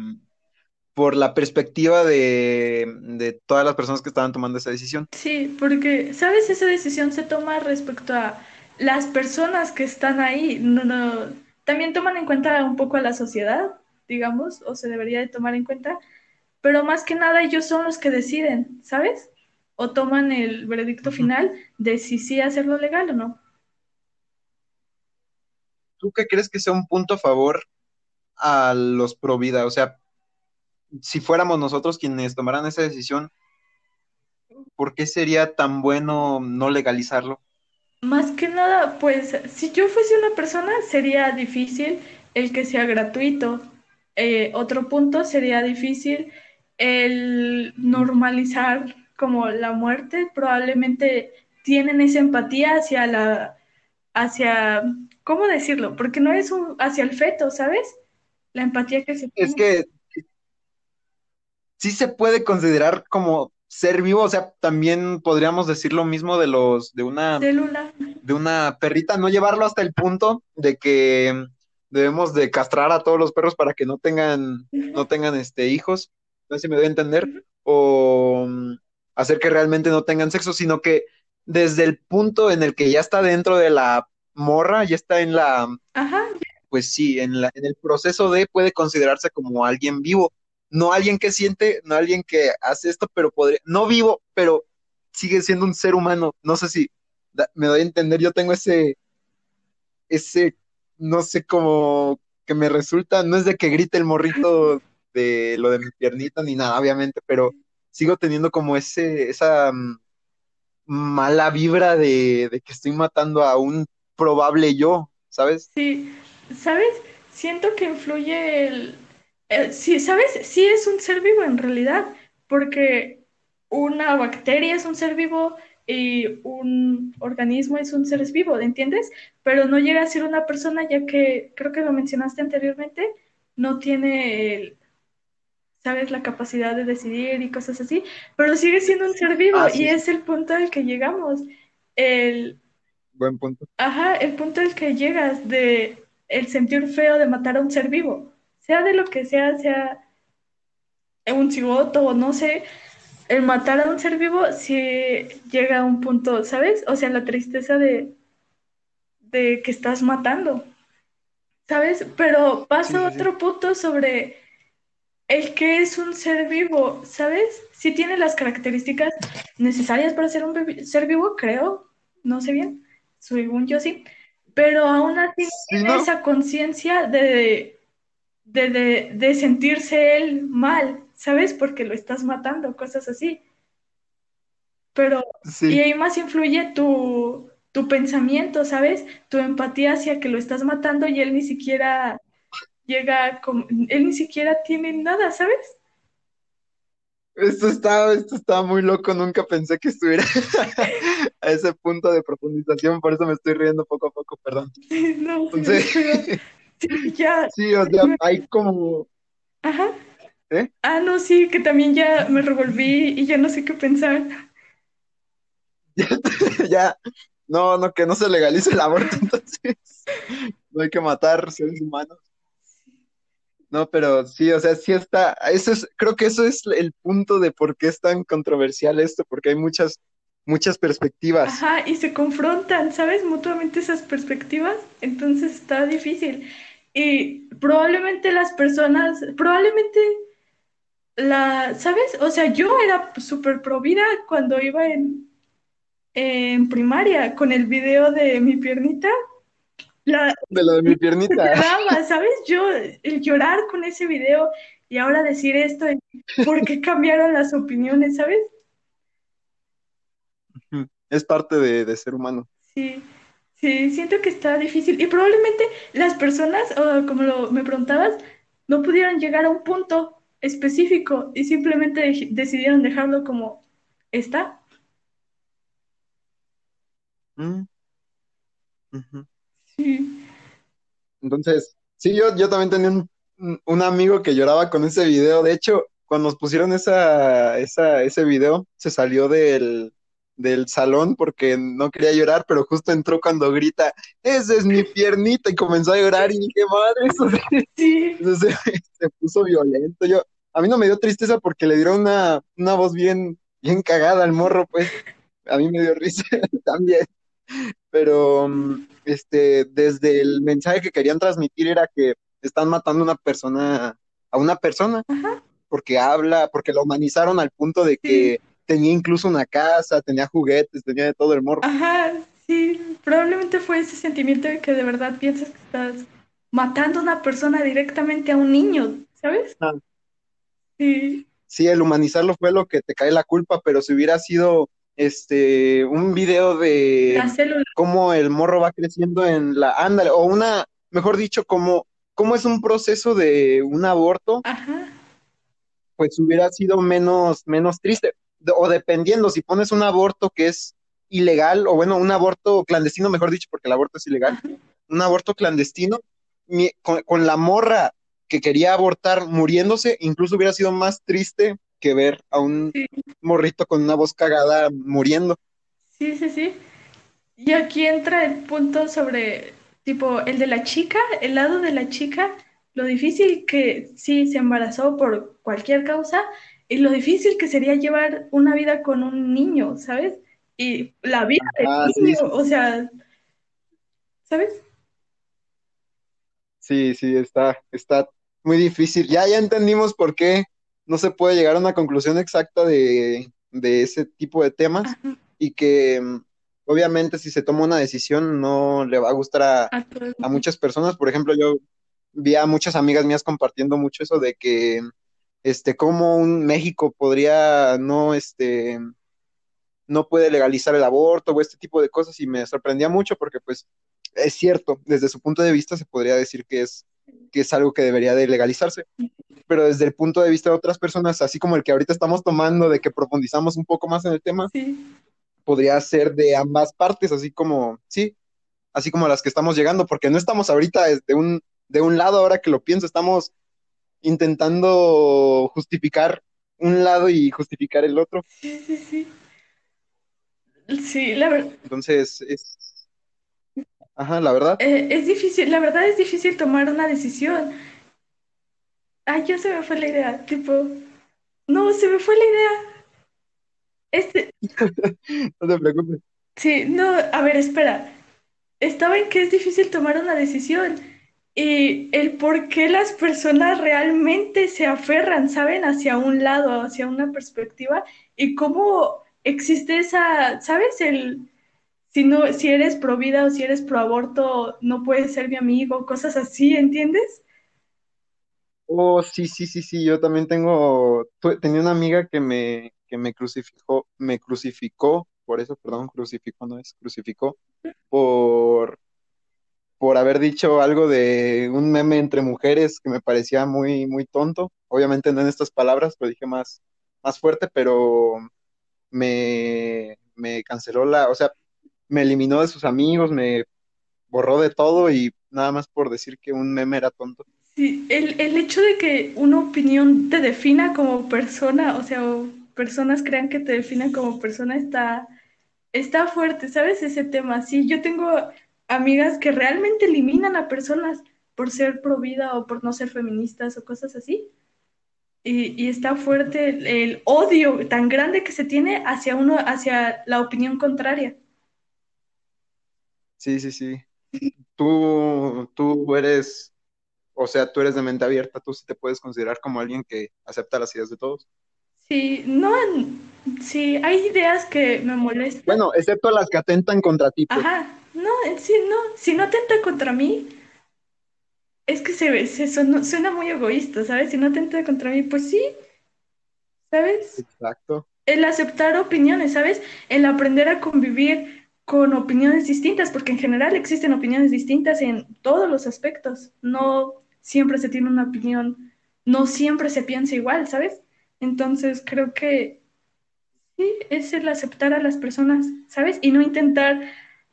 por la perspectiva de, de todas las personas que estaban tomando esa decisión? sí, porque, ¿sabes? Esa decisión se toma respecto a las personas que están ahí, no, no, también toman en cuenta un poco a la sociedad, digamos, o se debería de tomar en cuenta, pero más que nada ellos son los que deciden, ¿sabes? O toman el veredicto final de si sí hacerlo legal o no. ¿Tú qué crees que sea un punto a favor a los pro vida? O sea, si fuéramos nosotros quienes tomaran esa decisión, ¿por qué sería tan bueno no legalizarlo? Más que nada, pues si yo fuese una persona, sería difícil el que sea gratuito. Eh, otro punto sería difícil el normalizar como la muerte. Probablemente tienen esa empatía hacia la, hacia, ¿cómo decirlo? Porque no es un, hacia el feto, ¿sabes? La empatía que se Es tiene. que sí se puede considerar como ser vivo, o sea, también podríamos decir lo mismo de los, de una, Célula. de una perrita, no llevarlo hasta el punto de que debemos de castrar a todos los perros para que no tengan, no tengan este hijos, no sé si me doy a entender, o mm, hacer que realmente no tengan sexo, sino que desde el punto en el que ya está dentro de la morra, ya está en la, Ajá, pues sí, en la, en el proceso de puede considerarse como alguien vivo, no alguien que siente, no alguien que hace esto, pero podría, no vivo, pero sigue siendo un ser humano. No sé si me doy a entender, yo tengo ese, ese, no sé cómo que me resulta, no es de que grite el morrito de lo de mi piernita ni nada, obviamente, pero sigo teniendo como ese, esa mm, mala vibra de, de que estoy matando a un probable yo, ¿sabes? sí, ¿sabes? Siento que influye el, el- sí, ¿sabes? Sí es un ser vivo en realidad, porque una bacteria es un ser vivo y un organismo es un ser vivo, ¿entiendes? Pero no llega a ser una persona ya que, creo que lo mencionaste anteriormente, no tiene el, ¿sabes? La capacidad de decidir y cosas así, pero sigue siendo un ser vivo Ah, y sí, es el punto al que llegamos. El, buen punto. Ajá, el punto al que llegas de el sentir feo de matar a un ser vivo, sea de lo que sea, sea un cigoto o no sé, el matar a un ser vivo sí llega a un punto, ¿sabes? O sea, la tristeza de, de que estás matando, ¿sabes? Pero pasa sí, sí. otro punto sobre el que es un ser vivo, ¿sabes? Sí tiene las características necesarias para ser un ser vivo, creo, no sé bien, según yo sí, pero aún así esa conciencia de, de, de, sentirse él mal, ¿sabes? Porque lo estás matando, cosas así. Pero, y ahí más influye tu, tu pensamiento, ¿sabes? Tu empatía hacia que lo estás matando y él ni siquiera llega, con, él ni siquiera tiene nada, ¿sabes? Esto está, esto está muy loco, nunca pensé que estuviera a ese punto de profundización, por eso me estoy riendo poco a poco, perdón. No, Entonces, sí, ya. Sí, o sea, hay como... Ajá. ¿Eh? Ah, no, sí, que también ya me revolví y ya no sé qué pensar. ya, no, no, que no se legalice el aborto, entonces no hay que matar seres humanos. No, pero sí, o sea, sí está, eso es, creo que eso es el punto de por qué es tan controversial esto, porque hay muchas, muchas perspectivas. Ajá, y se confrontan, ¿sabes? Mutuamente esas perspectivas, entonces está difícil. Y probablemente las personas, probablemente la, ¿sabes? O sea, yo era súper pro vida cuando iba en, en primaria con el video de mi piernita de lo de mi piernita. ¿sabes? Yo, el llorar con ese video y ahora decir esto, ¿por qué cambiaron las opiniones, sabes? Es parte de, ser humano. Sí, sí, siento que está difícil. Y probablemente las personas, o como lo, me preguntabas, no pudieron llegar a un punto específico y simplemente decidieron dejarlo como está. Mm. Entonces, sí, yo, yo también tenía un, un, amigo que lloraba con ese video. De hecho, cuando nos pusieron esa, esa, ese video, se salió del, del salón porque no quería llorar, pero justo entró cuando grita, esa es mi piernita, y comenzó a llorar y dije, madre, eso, se, se, puso violento. Yo, a mí no me dio tristeza porque le dieron una, una voz bien, bien cagada al morro, pues a mí me dio risa también. Pero este, desde el mensaje que querían transmitir era que están matando a una persona, a una persona, porque habla, porque lo humanizaron al punto de que tenía incluso una casa, tenía juguetes, tenía de todo el morro. Ajá, sí, probablemente fue ese sentimiento de que de verdad piensas que estás matando a una persona directamente a un niño, ¿sabes? Ah. Sí. Sí, el humanizarlo fue lo que te cae la culpa, pero si hubiera sido este, un video de cómo el morro va creciendo en la, ándale, o una, mejor dicho, como, cómo es un proceso de un aborto, pues hubiera sido menos, menos triste, o dependiendo, si pones un aborto que es ilegal, o bueno, un aborto clandestino, mejor dicho, porque el aborto es ilegal, un aborto clandestino, con la morra que quería abortar muriéndose, incluso hubiera sido más triste que ver a un morrito con una voz cagada muriendo. Sí, sí, sí. Y aquí entra el punto sobre, tipo, el de la chica, el lado de la chica, lo difícil que sí se embarazó por cualquier causa y lo difícil que sería llevar una vida con un niño, ¿sabes? Y la vida del ah, niño, o sea, ¿sabes? Sí, sí, está, está muy difícil. Ya, ya entendimos por qué no se puede llegar a una conclusión exacta de, ese tipo de temas y que mm, obviamente si se toma una decisión no le va a gustar a, muchas personas. Por ejemplo, yo vi a muchas amigas mías compartiendo mucho eso de que este cómo un México podría no este no puede legalizar el aborto o este tipo de cosas y me sorprendía mucho porque pues es cierto, desde su punto de vista se podría decir que es que es algo que debería de legalizarse pero desde el punto de vista de otras personas, así como el que ahorita estamos tomando, de que profundizamos un poco más en el tema, podría ser de ambas partes, así como, sí, así como las que estamos llegando, porque no estamos ahorita de un, de un lado, ahora que lo pienso, estamos intentando justificar un lado y justificar el otro. Sí, sí, sí. Sí, la verdad. Entonces, es... Ajá, la verdad. Eh, es difícil, la verdad es difícil tomar una decisión Ay, ya se me fue la idea, tipo, no, se me fue la idea. Este, no te preocupes. Sí, no, a ver, espera. Estaba en que es difícil tomar una decisión y el por qué las personas realmente se aferran, ¿saben? Hacia un lado, hacia una perspectiva y cómo existe esa, ¿sabes? El, si no, si eres pro vida o si eres pro aborto, no puedes ser mi amigo, cosas así, ¿entiendes? Oh, sí, sí, sí, sí, yo también tengo, tenía una amiga que me, que me crucificó, me crucificó, por eso, perdón, crucificó, no es, crucificó, por, por haber dicho algo de un meme entre mujeres que me parecía muy, muy tonto. Obviamente no en estas palabras, lo dije más, más fuerte, pero me, me canceló la, o sea, me eliminó de sus amigos, me borró de todo y nada más por decir que un meme era tonto. Sí, el, el hecho de que una opinión te defina como persona, o sea, personas crean que te definen como persona, está, está fuerte, ¿sabes? Ese tema. Sí, yo tengo amigas que realmente eliminan a personas por ser pro vida o por no ser feministas o cosas así. Y, y está fuerte el, el odio tan grande que se tiene hacia uno, hacia la opinión contraria. Sí, sí, sí. Tú, tú eres, o sea, tú eres de mente abierta, tú sí te puedes considerar como alguien que acepta las ideas de todos. Sí, no, sí, hay ideas que me molestan. Bueno, excepto las que atentan contra ti, pues. Ajá, no, en sí, no, si no atenta contra mí, es que se ve, se suena, suena muy egoísta, ¿sabes? Si no atenta contra mí, pues sí, ¿sabes? Exacto. El aceptar opiniones, ¿sabes? El aprender a convivir con opiniones distintas, porque en general existen opiniones distintas en todos los aspectos. No siempre se tiene una opinión, no siempre se piensa igual, ¿sabes? Entonces creo que sí, es el aceptar a las personas, ¿sabes? Y no intentar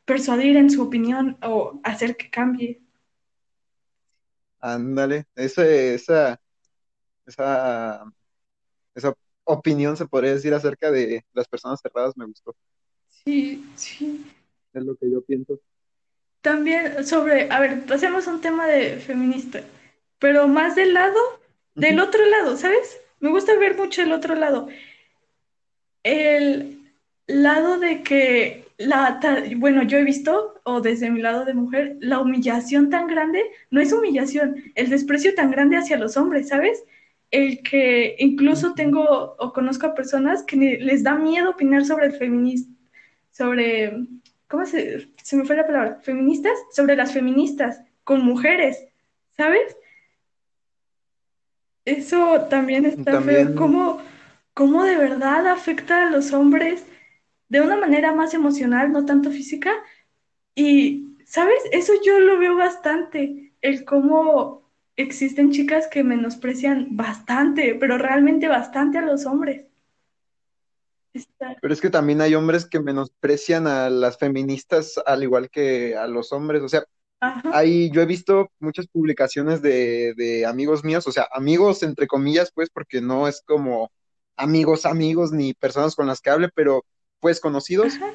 persuadir en su opinión o hacer que cambie. Ándale. Ese, esa, esa, esa opinión se podría decir acerca de las personas cerradas me gustó. Sí, sí. Es lo que yo pienso. También sobre, a ver, pasemos a un tema de feminista, pero más del lado, del otro lado, ¿sabes? Me gusta ver mucho el otro lado. El lado de que la, bueno, yo he visto, o desde mi lado de mujer, la humillación tan grande, no es humillación, el desprecio tan grande hacia los hombres, ¿sabes? El que incluso tengo o conozco a personas que les da miedo opinar sobre el feminismo, sobre, ¿cómo se, se me fue la palabra? Feministas, sobre las feministas, con mujeres, ¿sabes? Eso también está feo. También, ¿Cómo, cómo de verdad afecta a los hombres de una manera más emocional, no tanto física? Y, ¿sabes? Eso yo lo veo bastante, el cómo existen chicas que menosprecian bastante, pero realmente bastante a los hombres. Pero es que también hay hombres que menosprecian a las feministas al igual que a los hombres. O sea, hay, yo he visto muchas publicaciones de, de amigos míos, o sea, amigos entre comillas, pues, porque no es como amigos, amigos, ni personas con las que hable, pero pues conocidos ajá,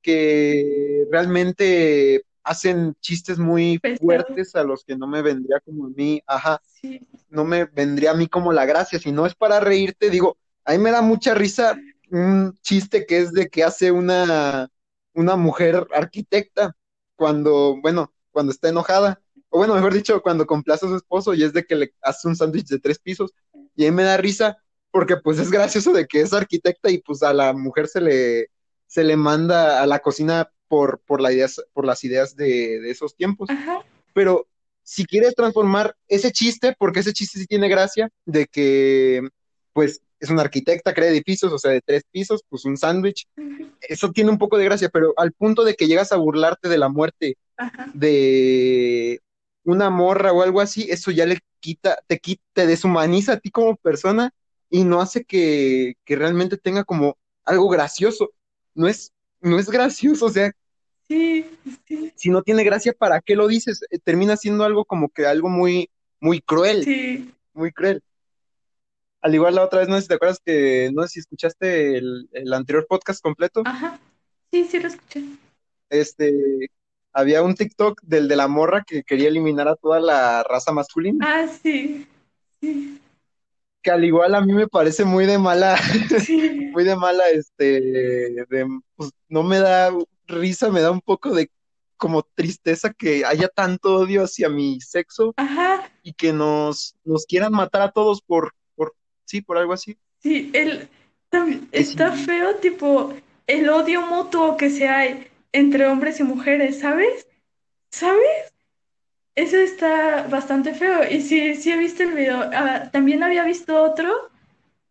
que realmente hacen chistes muy pesado. fuertes a los que no me vendría como a mí, ajá, Sí, no me vendría a mí como la gracia, si no es para reírte, digo, a mí me da mucha risa un chiste que es de que hace una, una mujer arquitecta cuando, bueno, cuando está enojada, o bueno, mejor dicho, cuando complace a su esposo y es de que le hace un sándwich de tres pisos, y a mí me da risa porque pues es gracioso de que es arquitecta y pues a la mujer se le, se le manda a la cocina por, por, la ideas, por las ideas de, de esos tiempos. Ajá, pero si quieres transformar ese chiste, porque ese chiste sí tiene gracia, de que pues es una arquitecta, crea edificios, o sea, de tres pisos, pues un sándwich, eso tiene un poco de gracia, pero al punto de que llegas a burlarte de la muerte ajá. de una morra o algo así, eso ya le quita, te quita, te deshumaniza a ti como persona y no hace que, que realmente tenga como algo gracioso. No es, no es gracioso, o sea, Sí, sí, si no tiene gracia, ¿para qué lo dices? Eh, Termina siendo algo como que algo muy, muy cruel, sí. muy cruel. Al igual la otra vez, no sé si te acuerdas que, no sé si escuchaste el, el anterior podcast completo, Ajá. Sí, sí lo escuché. este, había un TikTok del de la morra que quería eliminar a toda la raza masculina, Ah, sí, sí, que al igual a mí me parece muy de mala, sí. muy de mala, este, de, pues, no me da risa, me da un poco de como tristeza que haya tanto odio hacia mi sexo Ajá. y que nos, nos quieran matar a todos por, por, sí, por algo así. Sí, el, está sí, feo, tipo, el odio mutuo que se hay entre hombres y mujeres, ¿sabes? ¿Sabes? Eso está bastante feo. Y sí, sí he visto el video. Ah, también había visto otro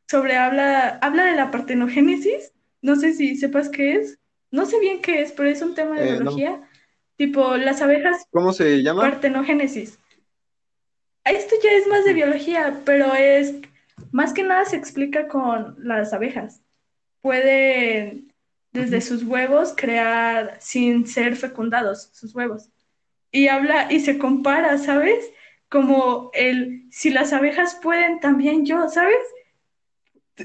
sobre habla, habla de la partenogénesis. No sé si sepas qué es. No sé bien qué es, pero es un tema de Eh, no, biología. Tipo, las abejas, ¿cómo se llama? partenogénesis. Esto ya es más de biología, pero es más que nada se explica con las abejas. Pueden desde sus huevos crear sin ser fecundados sus huevos. Y habla y se compara, ¿sabes? Como el si las abejas pueden, también yo, ¿sabes?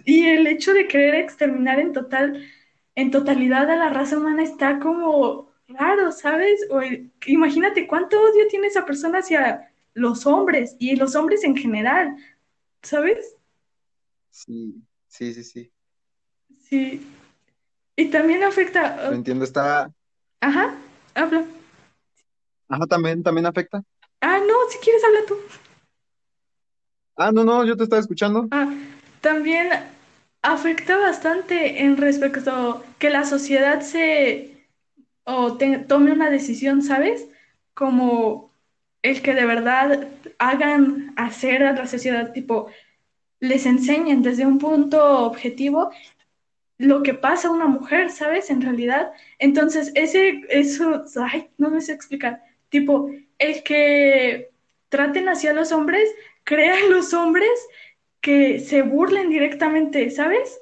Y el hecho de querer exterminar en total, en totalidad a la raza humana está como raro, ¿sabes? O el- imagínate cuánto odio tiene esa persona hacia los hombres y los hombres en general, ¿sabes? Sí, sí, sí, sí. Sí. Y también Lo afecta. entiendo. Está. Ajá, habla. Ajá, también, también afecta. Ah, no, si quieres habla tú. Ah, no, no, yo te estaba escuchando. Ah, también afecta bastante en respecto a que la sociedad se o te- tome una decisión, ¿sabes? Como el que de verdad hagan hacer a la sociedad, tipo, les enseñen desde un punto objetivo lo que pasa a una mujer, ¿sabes? En realidad. Entonces, ese, eso, ay, no me sé explicar. Tipo, el que traten así a los hombres, crean los hombres que se burlen directamente, ¿sabes?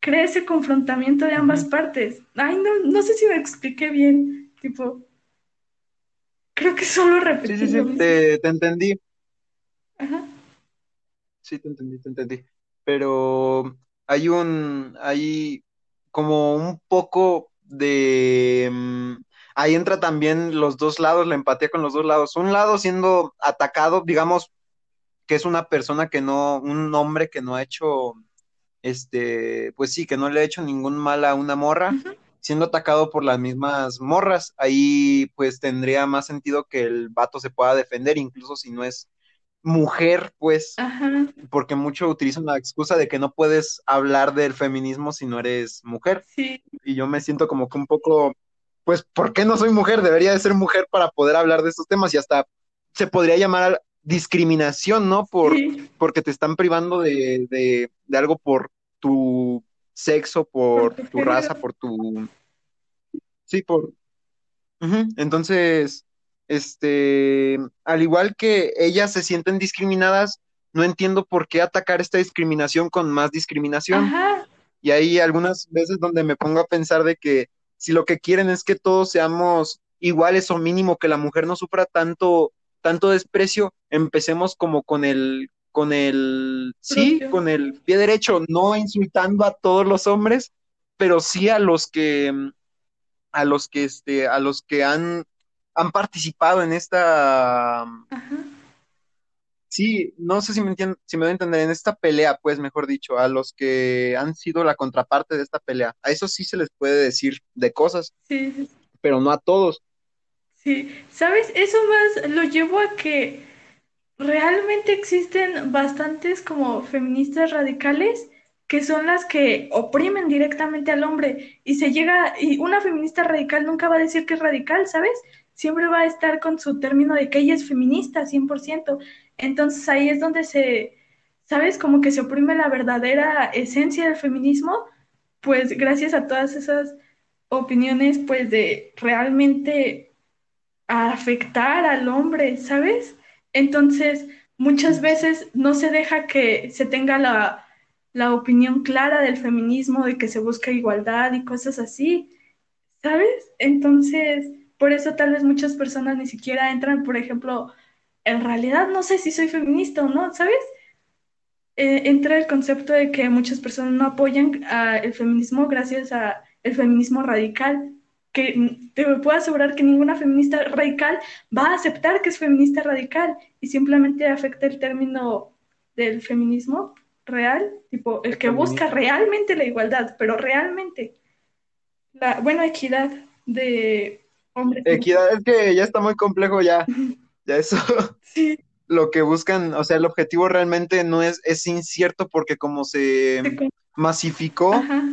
Crea ese confrontamiento de ambas partes. Ay, no, no sé si me expliqué bien. Tipo, creo que solo Sí, sí, repetí lo sí, mismo. te, te entendí. Ajá, Sí, te entendí, te entendí. Pero hay un, hay como un poco de, mm, ahí entra también los dos lados, la empatía con los dos lados. Un lado siendo atacado, digamos que es una persona que no, un hombre que no ha hecho, este, pues sí, que no le ha hecho ningún mal a una morra, siendo atacado por las mismas morras. Ahí pues tendría más sentido que el vato se pueda defender, incluso si no es mujer, pues ajá, porque mucho utilizan la excusa de que no puedes hablar del feminismo si no eres mujer. sí, Y yo me siento como que un poco, pues, ¿por qué no soy mujer? Debería de ser mujer para poder hablar de estos temas y hasta se podría llamar discriminación, ¿no? Por, sí, porque te están privando de, de, de algo por tu sexo, por por tu raza, por tu... Sí, por... Entonces, este, al igual que ellas se sienten discriminadas, no entiendo por qué atacar esta discriminación con más discriminación. Ajá, Y hay algunas veces donde me pongo a pensar de que si lo que quieren es que todos seamos iguales o mínimo, que la mujer no sufra tanto, tanto desprecio, empecemos como con el, con el, sí, con el pie derecho, no insultando a todos los hombres, pero sí a los que, a los que, este, a los que han, han participado en esta, Ajá, sí, no sé si me entienden, si me doy a entender, en esta pelea, pues, mejor dicho, a los que han sido la contraparte de esta pelea, a eso sí se les puede decir de cosas, sí. pero no a todos. sí. ¿Sabes? Eso más lo llevo a que Realmente existen bastantes como feministas radicales que son las que oprimen directamente al hombre y se llega, y una feminista radical nunca va a decir que es radical, ¿sabes? Siempre va a estar con su término de que ella es feminista, 100%. Entonces ahí es donde se, ¿sabes? Como que se oprime la verdadera esencia del feminismo, pues gracias a todas esas opiniones, pues de realmente afectar al hombre, ¿sabes? Entonces, muchas veces no se deja que se tenga la, la opinión clara del feminismo, de que se busca igualdad y cosas así, ¿sabes? Entonces, por eso tal vez muchas personas ni siquiera entran, por ejemplo, en realidad no sé si soy feminista o no, ¿sabes? eh, entra el concepto de que muchas personas no apoyan a el feminismo gracias a el feminismo radical, que te puedo asegurar que ninguna feminista radical va a aceptar que es feminista radical y simplemente afecta el término del feminismo real, tipo el que busca realmente la igualdad, pero realmente la buena equidad de Equidad es que ya está muy complejo ya, ya eso, Sí, lo que buscan, o sea, el objetivo realmente no es, es incierto porque como se masificó, ajá,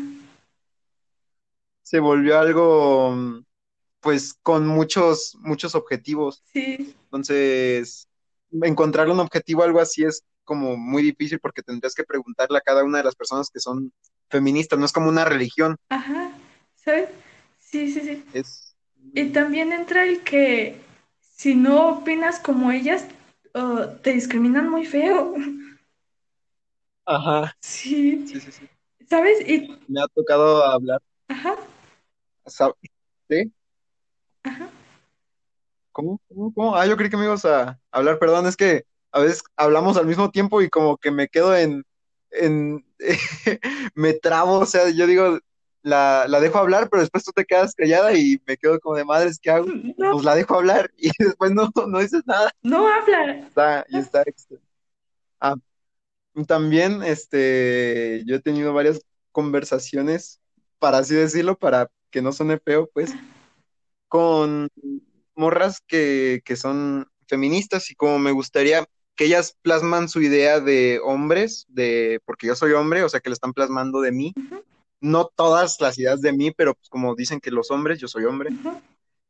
se volvió algo, pues con muchos, muchos objetivos. Sí. Entonces, encontrar un objetivo, algo así, es como muy difícil porque tendrías que preguntarle a cada una de las personas que son feministas, no es como una religión. Ajá, ¿sabes? Sí, sí, sí. Es... Y también entra el que si no opinas como ellas, te discriminan muy feo. Ajá. Sí. Sí, sí, sí. ¿Sabes? Y... Me ha tocado hablar. Ajá. ¿Sí? Ajá. ¿Cómo? ¿Cómo? ¿Cómo? Ah, yo creí que me ibas a hablar, perdón, es que a veces hablamos al mismo tiempo y como que me quedo en, en me trabo, o sea, yo digo, la, la, dejo hablar, pero después tú te quedas callada y me quedo como de madres, ¿qué hago? Pues la dejo hablar y después no, no dices nada. No habla. Está, y está ah, también, este, yo he tenido varias conversaciones, para así decirlo, para que no suene feo, pues, con morras que, que son feministas y como me gustaría que ellas plasman su idea de hombres, de porque yo soy hombre, o sea que le están plasmando de mí. No todas las ideas de mí, pero pues como dicen que los hombres, yo soy hombre.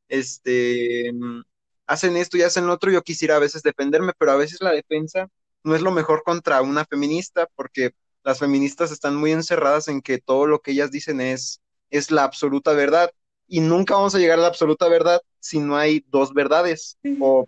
Este hacen esto y hacen lo otro, yo quisiera a veces defenderme, pero a veces la defensa no es lo mejor contra una feminista, porque las feministas están muy encerradas en que todo lo que ellas dicen es, es la absoluta verdad. Y nunca vamos a llegar a la absoluta verdad si no hay dos verdades. O,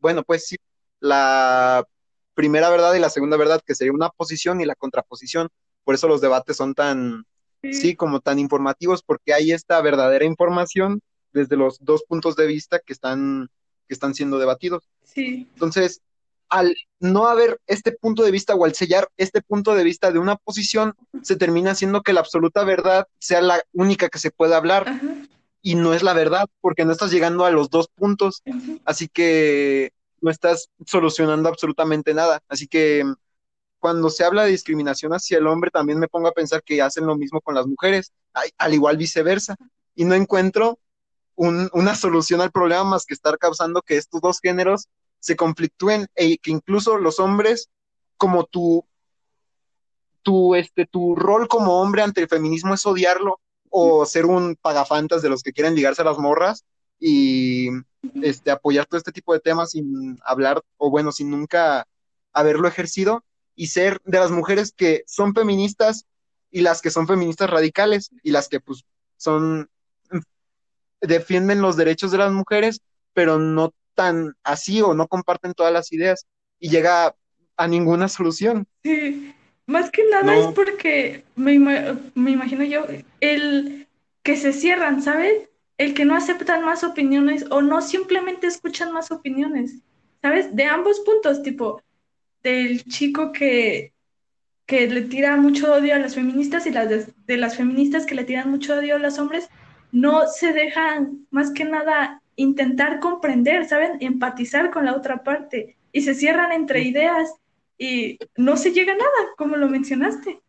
bueno, pues sí, la primera verdad y la segunda verdad, que sería una posición y la contraposición. Por eso los debates son tan, sí, sí como tan informativos, porque hay esta verdadera información desde los dos puntos de vista que están, que están siendo debatidos. Sí. Entonces, al no haber este punto de vista o al sellar este punto de vista de una posición, se termina haciendo que la absoluta verdad sea la única que se pueda hablar. Ajá. Y no es la verdad, porque no estás llegando a los dos puntos. Ajá. Así que no estás solucionando absolutamente nada. Así que cuando se habla de discriminación hacia el hombre, también me pongo a pensar que hacen lo mismo con las mujeres, al igual viceversa. Y no encuentro un, una solución al problema más que estar causando que estos dos géneros se conflictúen e que incluso los hombres, como tu, tu, este, tu rol como hombre ante el feminismo es odiarlo o ser un pagafantas de los que quieren ligarse a las morras y este, apoyar todo este tipo de temas sin hablar, o bueno, sin nunca haberlo ejercido, y ser de las mujeres que son feministas y las que son feministas radicales y las que pues son, defienden los derechos de las mujeres, pero no tan así o no comparten todas las ideas y llega a ninguna solución. Sí, más que nada no. es porque me, me imagino yo el que se cierran, ¿sabes? el que no aceptan más opiniones o no simplemente escuchan más opiniones, ¿sabes? De ambos puntos, tipo, del chico que, que le tira mucho odio a las feministas y las de, de, las feministas que le tiran mucho odio a los hombres, no se dejan más que nada intentar comprender, ¿saben? Empatizar con la otra parte y se cierran entre ideas y no se llega a nada, como lo mencionaste.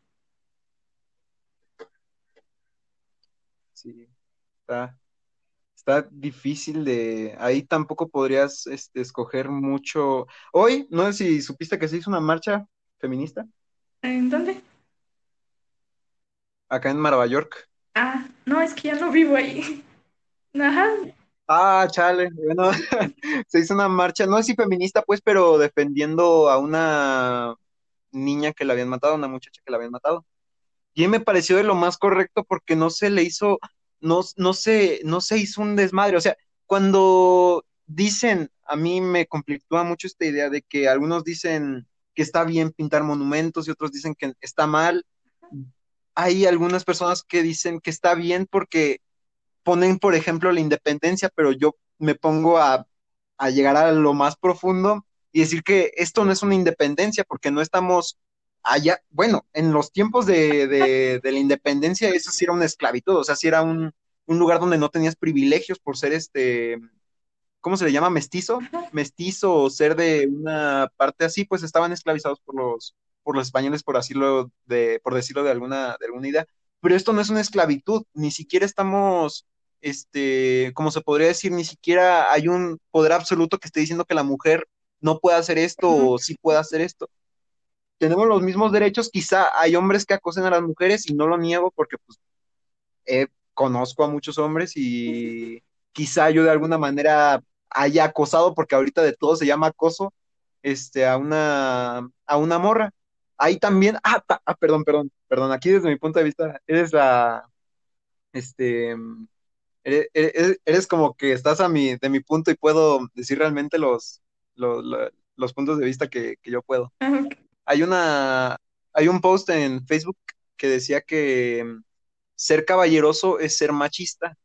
Sí, está, está difícil de, ahí tampoco podrías este, escoger mucho. Hoy, no sé si supiste que se hizo una marcha feminista. ¿En dónde? Acá en Nueva York. Ah, no, es que ya no vivo ahí. Ajá. Ah, chale, bueno, se hizo una marcha, no sé si feminista, pues, pero defendiendo a una niña que la habían matado, una muchacha que la habían matado. Y me pareció de lo más correcto porque no se le hizo, no, no, se, no se hizo un desmadre. O sea, cuando dicen, a mí me conflictúa mucho esta idea de que algunos dicen que está bien pintar monumentos y otros dicen que está mal. Hay algunas personas que dicen que está bien porque ponen, por ejemplo, la independencia, pero yo me pongo a, a llegar a lo más profundo y decir que esto no es una independencia porque no estamos allá, bueno, en los tiempos de, de, de, la independencia, eso sí era una esclavitud, o sea, sí era un, un, lugar donde no tenías privilegios por ser este, ¿cómo se le llama? Mestizo, mestizo o ser de una parte así, pues estaban esclavizados por los, por los españoles, por decirlo de, por decirlo de alguna, de alguna idea. Pero esto no es una esclavitud, ni siquiera estamos, este, como se podría decir, ni siquiera hay un poder absoluto que esté diciendo que la mujer no puede hacer esto o sí puede hacer esto tenemos los mismos derechos, quizá hay hombres que acosen a las mujeres y no lo niego porque pues eh, conozco a muchos hombres y, quizá yo de alguna manera haya acosado, porque ahorita de todo se llama acoso, este, a una, a una morra. Ahí también, ah, ah, perdón, perdón, perdón, aquí desde mi punto de vista, eres la, este, eres, como que estás a mi, de mi punto y puedo decir realmente los, los, puntos de vista que, yo puedo. Hay una, hay un post en Facebook que decía que ser caballeroso es ser machista.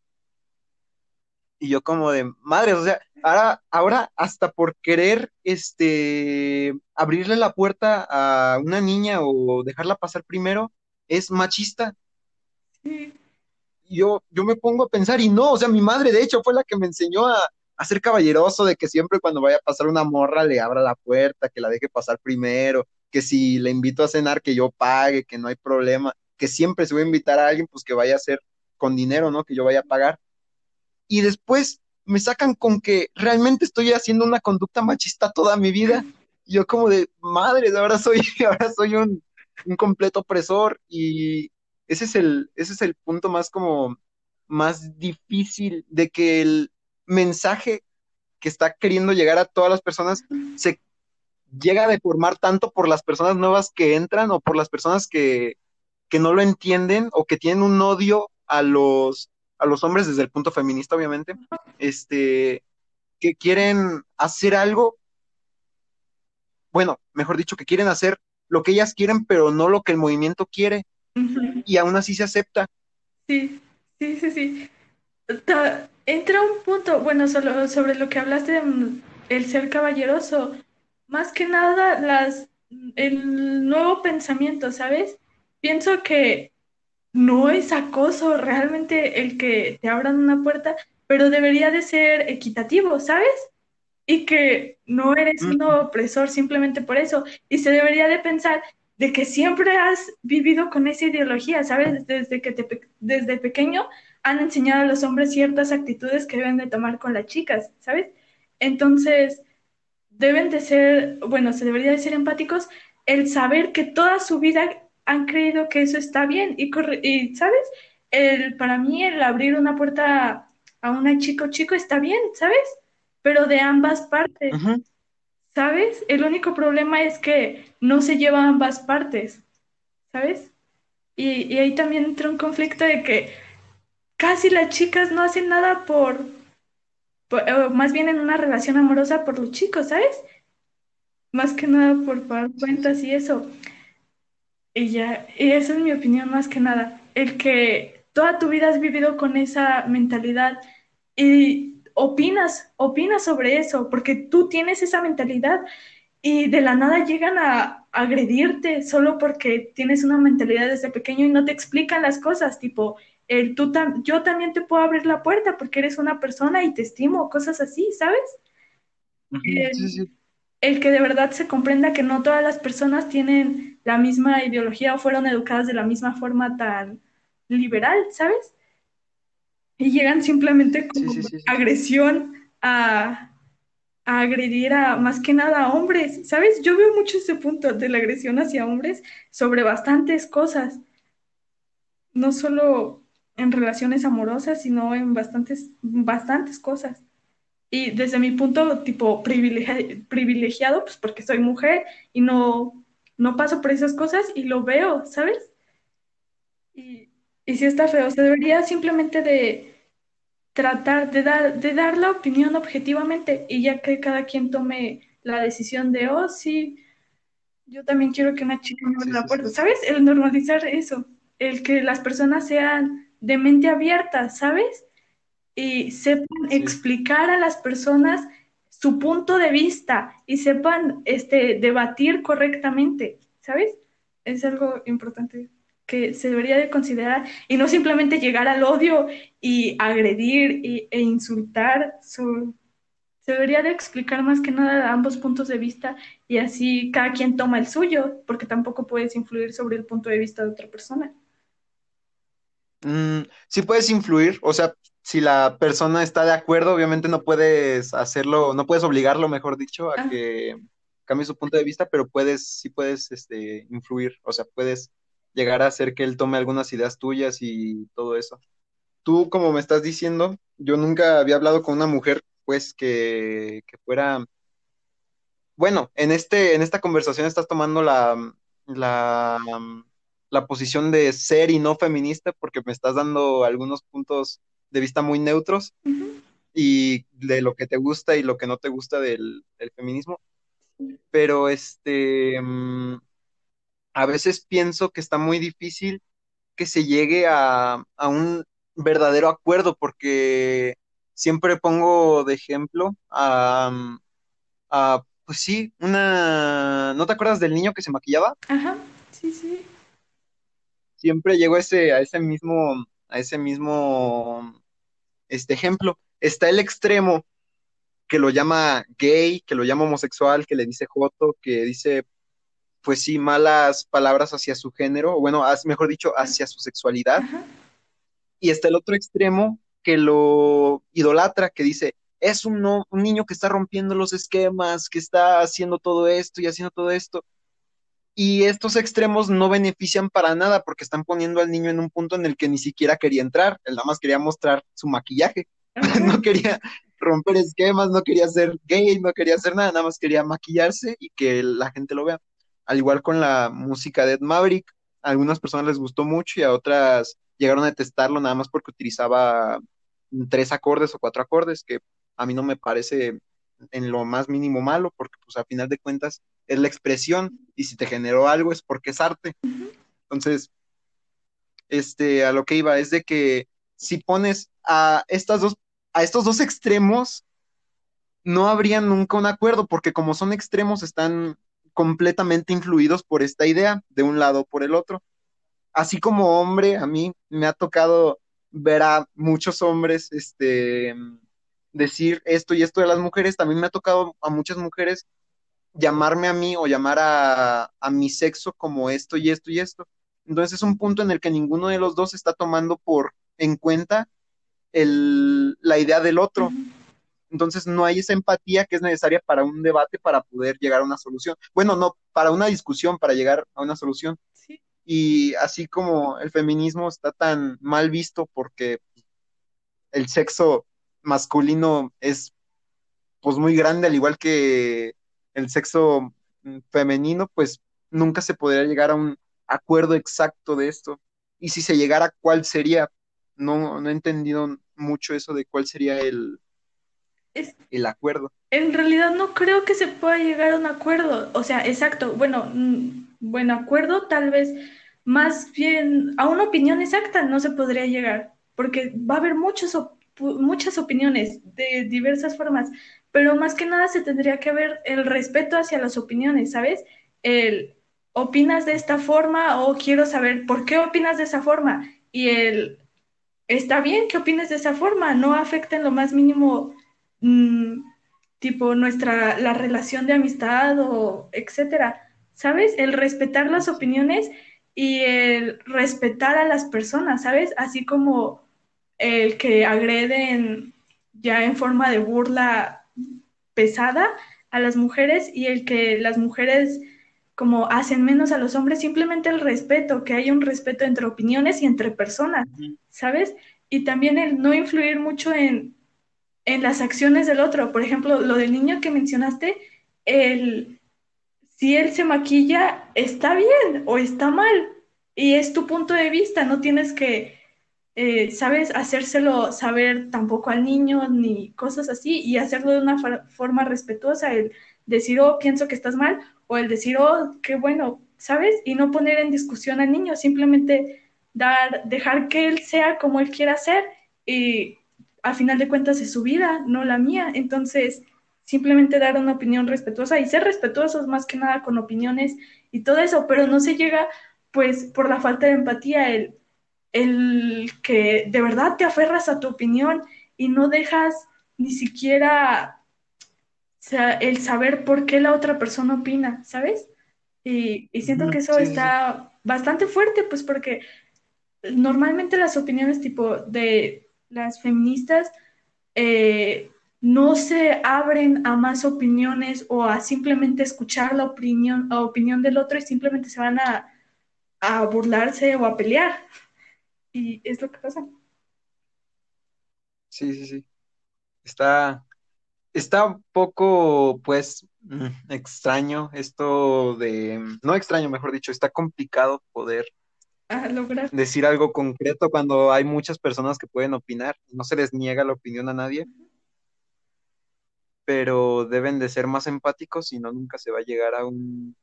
Y yo como de madre, o sea, ahora, ahora hasta por querer este abrirle la puerta a una niña o dejarla pasar primero, es machista. Yo, yo me pongo a pensar, y no, o sea, mi madre de hecho fue la que me enseñó a, a ser caballeroso, de que siempre cuando vaya a pasar una morra le abra la puerta, que la deje pasar primero, que si le invito a cenar que yo pague, que no hay problema, que siempre se voy a invitar a alguien, pues que vaya a ser con dinero, ¿no? Que yo vaya a pagar y después me sacan con que realmente estoy haciendo una conducta machista toda mi vida. Yo como de, madre, ahora soy, ahora soy un, completo opresor y ese es el, ese es el punto más como, más difícil de que el mensaje que está queriendo llegar a todas las personas se llega a deformar tanto por las personas nuevas que entran o por las personas que, que no lo entienden o que tienen un odio a los a los hombres desde el punto feminista, obviamente, este, que quieren hacer algo, bueno, mejor dicho, que quieren hacer lo que ellas quieren, pero no lo que el movimiento quiere, y aún así se acepta. Sí, sí, sí, sí. entra un punto, bueno, solo sobre lo que hablaste de el ser caballeroso, más que nada las el nuevo pensamiento, ¿sabes? Pienso que no es acoso realmente el que te abran una puerta, pero debería de ser equitativo, ¿sabes? Y que no eres un opresor simplemente por eso. Y se debería de pensar de que siempre has vivido con esa ideología, ¿sabes? Desde que te, desde pequeño han enseñado a los hombres ciertas actitudes que deben de tomar con las chicas, ¿sabes? Entonces, deben de ser, bueno, se debería de ser empáticos el saber que toda su vida han creído que eso está bien y, y ¿sabes? El, para mí el abrir una puerta a una chico chico está bien, ¿sabes? Pero de ambas partes, ¿sabes? El único problema es que no se lleva ambas partes, ¿sabes? Y, y ahí también entra un conflicto de que casi las chicas no hacen nada por, más bien en una relación amorosa por los chicos, ¿sabes? Más que nada por pagar cuentas y eso. Y ya, y esa es mi opinión más que nada, el que toda tu vida has vivido con esa mentalidad y opinas, opinas sobre eso, porque tú tienes esa mentalidad y de la nada llegan a agredirte solo porque tienes una mentalidad desde pequeño y no te explican las cosas, tipo, el, tú yo también te puedo abrir la puerta porque eres una persona y te estimo, cosas así, ¿sabes? sí, sí el que de verdad se comprenda que no todas las personas tienen la misma ideología o fueron educadas de la misma forma tan liberal, ¿sabes? Y llegan simplemente con agresión a, a, agredir a más que nada a hombres, ¿sabes? Yo veo mucho ese punto de la agresión hacia hombres sobre bastantes cosas, no solo en relaciones amorosas, sino en bastantes, bastantes cosas. Y desde mi punto, tipo, privilegiado, pues porque soy mujer y no, no paso por esas cosas y lo veo, ¿sabes? Y, y sí está feo, se debería simplemente de tratar de dar, de dar la opinión objetivamente y ya que cada quien tome la decisión de, oh, sí, yo también quiero que una chica me abra la puerta, ¿sabes? El normalizar eso, el que las personas sean de mente abierta, ¿sabes? y sepan explicar a las personas su punto de vista y sepan este, debatir correctamente, ¿sabes? Es algo importante que se debería de considerar y no simplemente llegar al odio y agredir e insultar. se debería de explicar más que nada ambos puntos de vista y así cada quien toma el suyo, porque tampoco puedes influir sobre el punto de vista de otra persona. Mm, sí puedes influir, o sea, si la persona está de acuerdo, obviamente no puedes hacerlo, no puedes obligarlo, mejor dicho, a ah. que cambie su punto de vista, pero puedes, sí puedes este, influir, o sea, puedes llegar a hacer que él tome algunas ideas tuyas y todo eso. Tú, como me estás diciendo, yo nunca había hablado con una mujer, pues, que, que fuera, bueno, en este, en esta conversación estás tomando la, la, la posición de ser y no feminista, porque me estás dando algunos puntos de vista muy neutros y de lo que te gusta y lo que no te gusta del, del feminismo. Pero este, mm, a veces pienso que está muy difícil que se llegue a, a un verdadero acuerdo, porque siempre pongo de ejemplo a, a, pues sí, una, ¿no te acuerdas del niño que se maquillaba? Ajá, sí, sí. Siempre llego a ese, a ese mismo, a ese mismo, este ejemplo. Está el extremo que lo llama gay, que lo llama homosexual, que le dice joto, que dice, pues sí, malas palabras hacia su género, o bueno, mejor dicho, hacia su sexualidad Ajá, y está el otro extremo que lo idolatra, que dice, es un, no- un niño que está rompiendo los esquemas, que está haciendo todo esto y haciendo todo esto. Y estos extremos no benefician para nada porque están poniendo al niño en un punto en el que ni siquiera quería entrar, él nada más quería mostrar su maquillaje, no quería romper esquemas, no quería ser gay, no quería hacer nada, nada más quería maquillarse y que la gente lo vea. Al igual con la música de Ed Maverick, a algunas personas les gustó mucho y a otras llegaron a detestarlo nada más porque utilizaba tres acordes o cuatro acordes, que a mí no me parece en lo más mínimo malo, porque pues a final de cuentas es la expresión y si te generó algo es porque es arte. Entonces, este, a lo que iba es de que si pones a estas dos, a estos dos extremos, no habría nunca un acuerdo, porque como son extremos, están completamente influidos por esta idea, de un lado o por el otro. Así como hombre, a mí me ha tocado ver a muchos hombres este, decir esto y esto de las mujeres, también me ha tocado a muchas mujeres llamarme a mí o llamar a, a mi sexo como esto y esto y esto. Entonces es un punto en el que ninguno de los dos está tomando por en cuenta el, la idea del otro. Entonces no hay esa empatía que es necesaria para un debate para poder llegar a una solución. Bueno, no, para una discusión, para llegar a una solución. Sí, Y así como el feminismo está tan mal visto porque el sexo masculino es pues muy grande, al igual que el sexo mm, femenino, pues nunca se podría llegar a un acuerdo exacto de esto. Y si se llegara, ¿cuál sería? No, no he entendido mucho eso de cuál sería el, es, el acuerdo. en realidad no creo que se pueda llegar a un acuerdo. O sea, exacto, bueno, mm, bueno, acuerdo tal vez más bien a una opinión exacta no se podría llegar, porque va a haber muchos op- muchas opiniones de diversas formas, pero más que nada se tendría que ver el respeto hacia las opiniones, ¿sabes? El opinas de esta forma o quiero saber por qué opinas de esa forma y el está bien que opines de esa forma, no afecta en lo más mínimo, mm, tipo, nuestra, la relación de amistad o etcétera. ¿Sabes? El respetar las opiniones y el respetar a las personas, ¿sabes? Así como el que agreden ya en forma de burla pesada a las mujeres y el que las mujeres como hacen menos a los hombres, simplemente el respeto, que haya un respeto entre opiniones y entre personas. ¿sabes? Y también el no influir mucho en, en las acciones del otro. Por ejemplo, lo del niño que mencionaste, el, si él se maquilla, está bien o está mal. Y es tu punto de vista, no tienes que, eh, ¿sabes?, hacérselo saber tampoco al niño ni cosas así y hacerlo de una forma respetuosa, el decir, oh, pienso que estás mal, o el decir, oh, qué bueno, ¿sabes? Y no poner en discusión al niño, simplemente dar, dejar que él sea como él quiera ser y al final de cuentas es su vida, no la mía. Entonces, simplemente dar una opinión respetuosa y ser respetuosos más que nada con opiniones y todo eso, pero no se llega pues por la falta de empatía, el, el que de verdad te aferras a tu opinión y no dejas ni siquiera el saber por qué la otra persona opina, ¿sabes? Y, y siento que eso sí. está bastante fuerte, pues porque normalmente las opiniones tipo de las feministas eh, no se abren a más opiniones o a simplemente escuchar la opinión, la opinión del otro y simplemente se van a, a burlarse o a pelear. Y es lo que pasa. Sí, sí, sí. Está, está un poco, pues, mm, extraño esto de, no extraño, mejor dicho, está complicado poder A lograr. decir algo concreto cuando hay muchas personas que pueden opinar. No se les niega la opinión a nadie, pero deben de ser más empáticos, si no, nunca se va a llegar a un,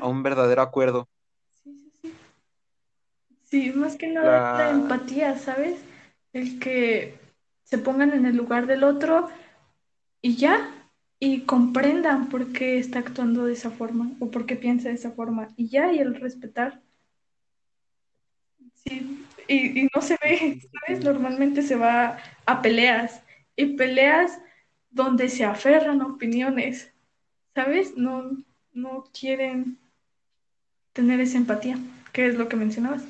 a un verdadero acuerdo. Sí, más que nada la La... empatía, ¿sabes? El que se pongan en el lugar del otro y ya, y comprendan por qué está actuando de esa forma o por qué piensa de esa forma y ya, y el respetar. Sí, y, y no se ve, ¿sabes? Normalmente se va a peleas y peleas donde se aferran opiniones, ¿sabes? No, no quieren tener esa empatía, que es lo que mencionabas.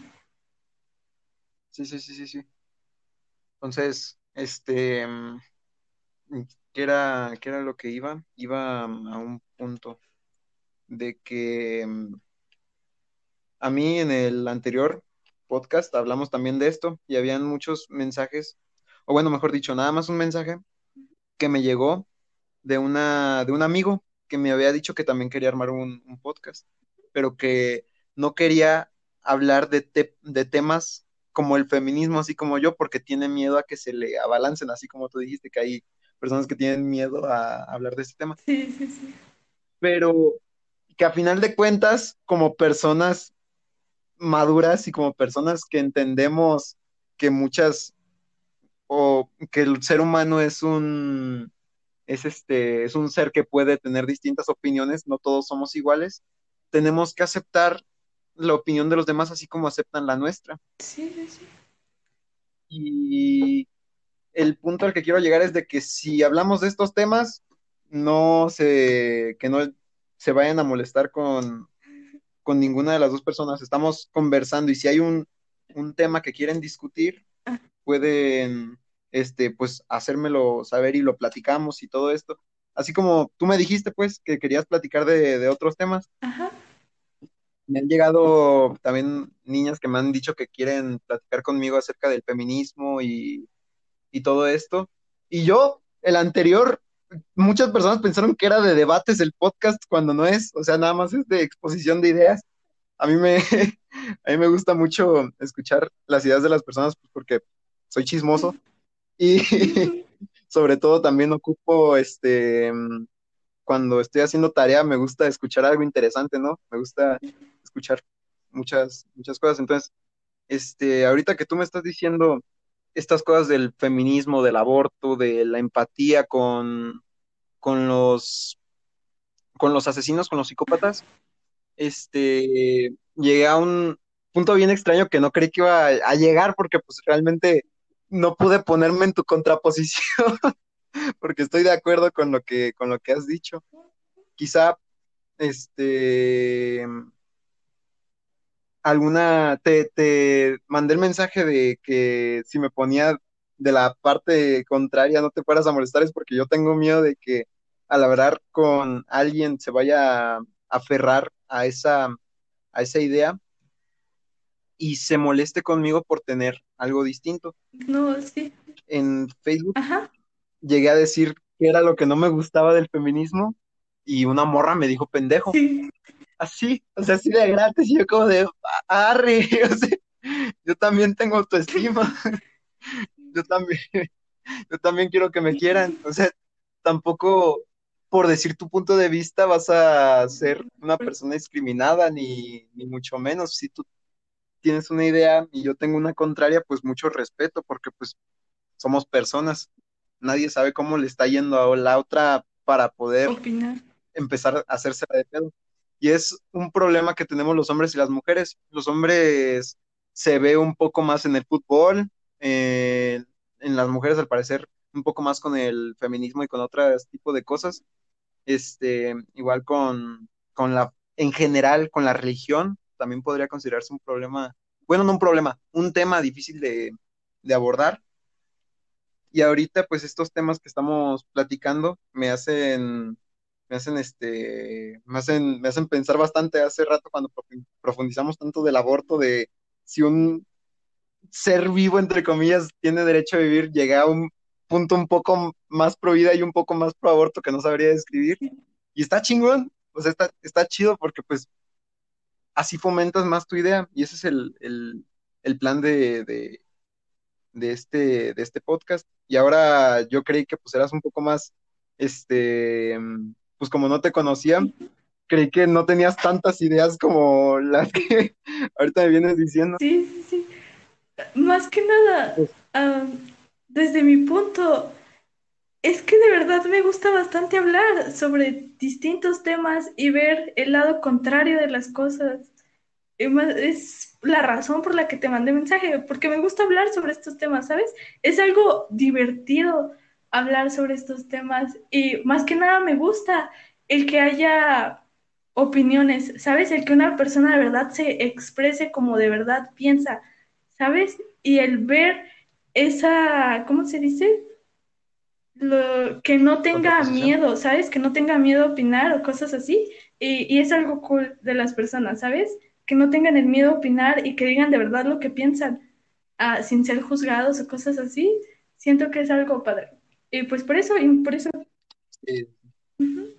Sí, sí, sí, sí, sí. Entonces, este, mm, ¿qué era, qué era lo que iba? Iba mm, a un punto de que mm, a mí en el anterior podcast hablamos también de esto y habían muchos mensajes, o bueno, mejor dicho, nada más un mensaje que me llegó de una, de un amigo que me había dicho que también quería armar un, podcast, pero que no quería hablar de, de temas como el feminismo, así como yo, porque tiene miedo a que se le abalancen, así como tú dijiste, que hay personas que tienen miedo a hablar de este tema, Sí, sí, sí. pero que a final de cuentas, como personas maduras y como personas que entendemos que muchas, o que el ser humano es un es este, es un ser que puede tener distintas opiniones, no todos somos iguales, tenemos que aceptar la opinión de los demás así como aceptan la nuestra. Sí, sí. Y el punto al que quiero llegar es de que si hablamos de estos temas, no se, que no se vayan a molestar con, con ninguna de las dos personas. Estamos conversando y si hay un, un tema que quieren discutir, pueden, este, pues, hacérmelo saber y lo platicamos y todo esto. Así como tú me dijiste, pues, que querías platicar de, de otros temas. Ajá. Me han llegado también niñas que me han dicho que quieren platicar conmigo acerca del feminismo y, y todo esto. Y yo, el anterior, muchas personas pensaron que era de debates el podcast cuando no es, o sea, nada más es de exposición de ideas. A mí me, a mí me gusta mucho escuchar las ideas de las personas pues, porque soy chismoso y sobre todo también ocupo, este, cuando estoy haciendo tarea, me gusta escuchar algo interesante, ¿no? Me gusta escuchar muchas, muchas cosas. Entonces, este, ahorita que tú me estás diciendo estas cosas del feminismo, del aborto, de la empatía con, con los, con los asesinos, con los psicópatas, este, llegué a un punto bien extraño que no creí que iba a, a llegar porque pues realmente no pude ponerme en tu contraposición porque estoy de acuerdo con lo que, con lo que has dicho. Quizá, este, alguna, te, te mandé el mensaje de que si me ponía de la parte contraria no te fueras a molestar, es porque yo tengo miedo de que al hablar con alguien se vaya a aferrar a esa, a esa idea y se moleste conmigo por tener algo distinto. No, sí. En Facebook Ajá. llegué a decir que era lo que no me gustaba del feminismo y una morra me dijo pendejo. Sí. Así, o sea, así de gratis, y yo como de, arre, o sea, yo también tengo autoestima, yo también, yo también quiero que me quieran, o sea, tampoco por decir tu punto de vista vas a ser una persona discriminada, ni, ni mucho menos, si tú tienes una idea y yo tengo una contraria, pues mucho respeto, porque pues somos personas, nadie sabe cómo le está yendo a la otra para poder Opinar. empezar a hacerse de pedo. Y es un problema que tenemos los hombres y las mujeres. Los hombres se ve un poco más en el fútbol, eh, en las mujeres al parecer un poco más con el feminismo y con otros tipos de cosas. Este, igual con, con la, en general, con la religión, también podría considerarse un problema, bueno, no un problema, un tema difícil de, de abordar. Y ahorita, pues estos temas que estamos platicando me hacen me hacen este, me hacen, me hacen pensar bastante hace rato cuando profundizamos tanto del aborto, de si un, ser vivo, entre comillas, tiene derecho a vivir, llegué a un punto un poco más pro vida y un poco más pro aborto que no sabría describir. Y está chingón, o sea, está, está chido porque pues así fomentas más tu idea y ese es el, el, el plan de, de, de, este, de este podcast. Y ahora yo creí que pues eras un poco más, este, pues como no te conocía, creí que no tenías tantas ideas como las que ahorita me vienes diciendo. Sí, sí, sí. Más que nada, Pues, desde mi punto, es que de verdad me gusta bastante hablar sobre distintos temas y ver el lado contrario de las cosas. Es la razón por la que te mandé mensaje, porque me gusta hablar sobre estos temas, ¿sabes? Es algo divertido hablar sobre estos temas y más que nada me gusta el que haya opiniones, ¿sabes? El que una persona de verdad se exprese como de verdad piensa, ¿sabes? Y el ver esa, ¿cómo se dice? Lo, que no tenga miedo, ¿sabes? Que no tenga miedo a opinar o cosas así. Y, y es algo cool de las personas, ¿sabes? Que no tengan el miedo a opinar y que digan de verdad lo que piensan, ah, sin ser juzgados o cosas así. Siento que es algo padre. Y pues por eso, y por eso, Sí. ujú.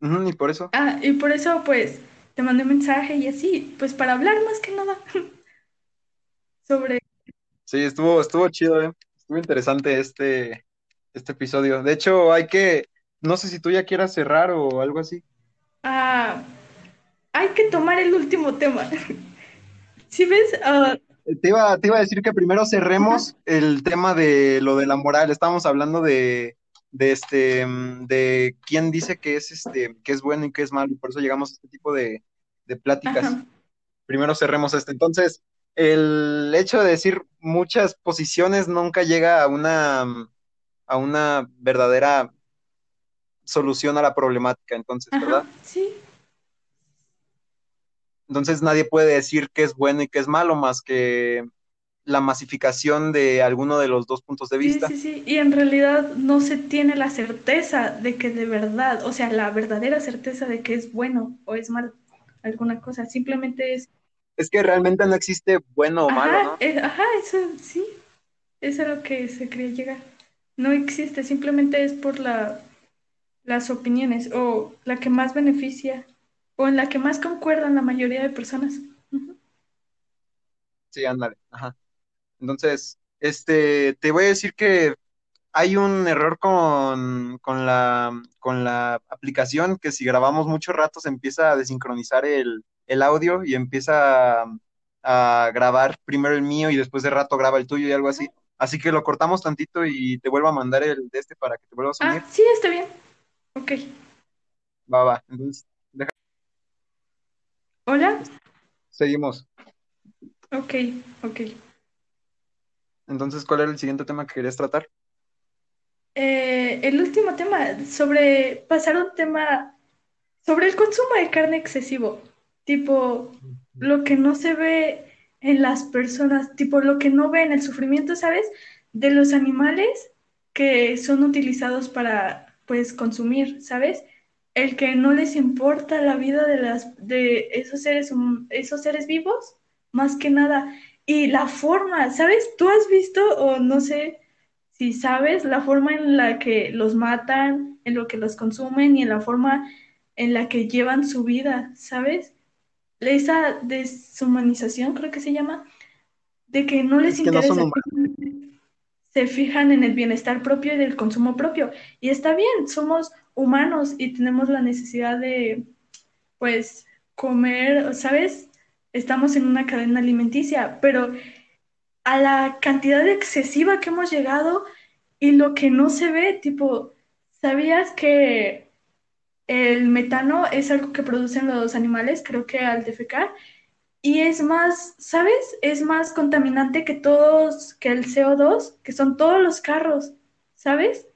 Ujú, y por eso, Ah, y por eso pues te mandé un mensaje y así, pues para hablar más que nada sobre... sí, estuvo, estuvo chido, ¿eh? Estuvo interesante este, este episodio. De hecho, hay que, no sé si tú ya quieras cerrar o algo así. Ah, hay que tomar el último tema. ¿Sí ves? Ah, Te iba, te iba a decir que primero cerremos el tema de lo de la moral. Estábamos hablando de, de este, de quién dice que es este, que es bueno y que es malo, y por eso llegamos a este tipo de, de pláticas. ajá, Primero cerremos este. Entonces, el hecho de decir muchas posiciones nunca llega a una, a una verdadera solución a la problemática, entonces, ajá, ¿verdad? sí. Entonces nadie puede decir qué es bueno y qué es malo más que la masificación de alguno de los dos puntos de Sí, vista. sí, sí. Y en realidad no se tiene la certeza de que de verdad, o sea, la verdadera certeza de que es bueno o es malo alguna cosa. Simplemente es, Es que realmente no existe bueno o malo, ajá, ¿no? es- ajá, eso sí, eso es a lo que se quería llegar. No existe, simplemente es por la, las opiniones o la que más beneficia o en la que más concuerdan la mayoría de personas. Sí, ándale. Ajá. Entonces, este, te voy a decir que hay un error con, con la, con la aplicación que si grabamos mucho rato se empieza a desincronizar el, el audio y empieza a, a grabar primero el mío y después de rato graba el tuyo y algo así. Así que lo cortamos tantito y te vuelvo a mandar el de este para que te vuelvas a Ah, unir. sí, está bien. Ok. Va, va. Entonces, Hola. seguimos. Ok, ok. Entonces, ¿cuál era el siguiente tema que querías tratar? Eh, el último tema, sobre pasar un tema sobre el consumo de carne excesivo, tipo lo que no se ve en las personas, tipo lo que no ve en el sufrimiento, ¿sabes? De los animales que son utilizados para, pues, consumir, ¿sabes? El que no les importa la vida de las, de esos seres, esos seres vivos, más que nada. Y la forma, ¿sabes? ¿Tú has visto o no sé? si sabes la forma en la que los matan, en lo que los consumen y en la forma en la que llevan su vida, ¿sabes? Esa deshumanización, creo que se llama, de que no les Es que no interesa, humanos. se fijan en el bienestar propio y del consumo propio. Y está bien, somos humanos y tenemos la necesidad de, pues, comer, ¿sabes? Estamos en una cadena alimenticia, pero a la cantidad excesiva que hemos llegado y lo que no se ve, tipo, ¿sabías que el metano es algo que producen los animales, creo que al defecar? Y es más, ¿sabes? Es más contaminante que todos, que el CO2, que son todos los carros, ¿sabes?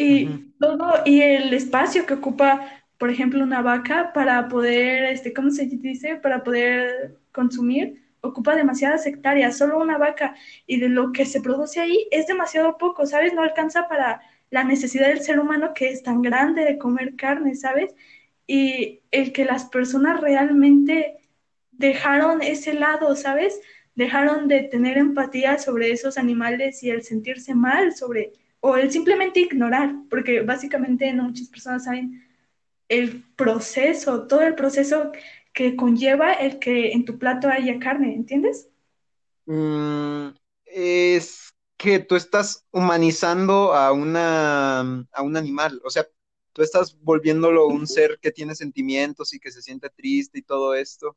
Y todo, y el espacio que ocupa, por ejemplo, una vaca para poder, este, ¿cómo se dice? Para poder consumir, ocupa demasiadas hectáreas, solo una vaca, y de lo que se produce ahí es demasiado poco, ¿sabes? No alcanza para la necesidad del ser humano que es tan grande de comer carne, ¿sabes? Y el que las personas realmente dejaron ese lado, ¿sabes? Dejaron de tener empatía sobre esos animales y el sentirse mal sobre, o el simplemente ignorar, porque básicamente no muchas personas saben el proceso, todo el proceso que conlleva el que en tu plato haya carne, ¿entiendes? Mm, es que tú estás humanizando a una, a un animal, o sea, tú estás volviéndolo un ser que tiene sentimientos y que se siente triste y todo esto,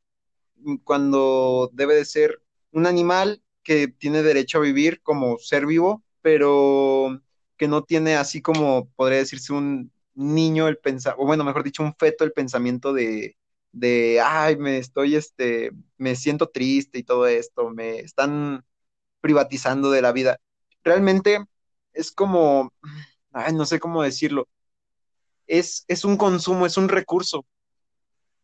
cuando debe de ser un animal que tiene derecho a vivir como ser vivo, pero que no tiene así como podría decirse un niño el pensar, o bueno, mejor dicho, un feto el pensamiento de, de, ay, me estoy, este, me siento triste y todo esto, me están privatizando de la vida. Realmente es como, ay, no sé cómo decirlo, es, es un consumo, es un recurso.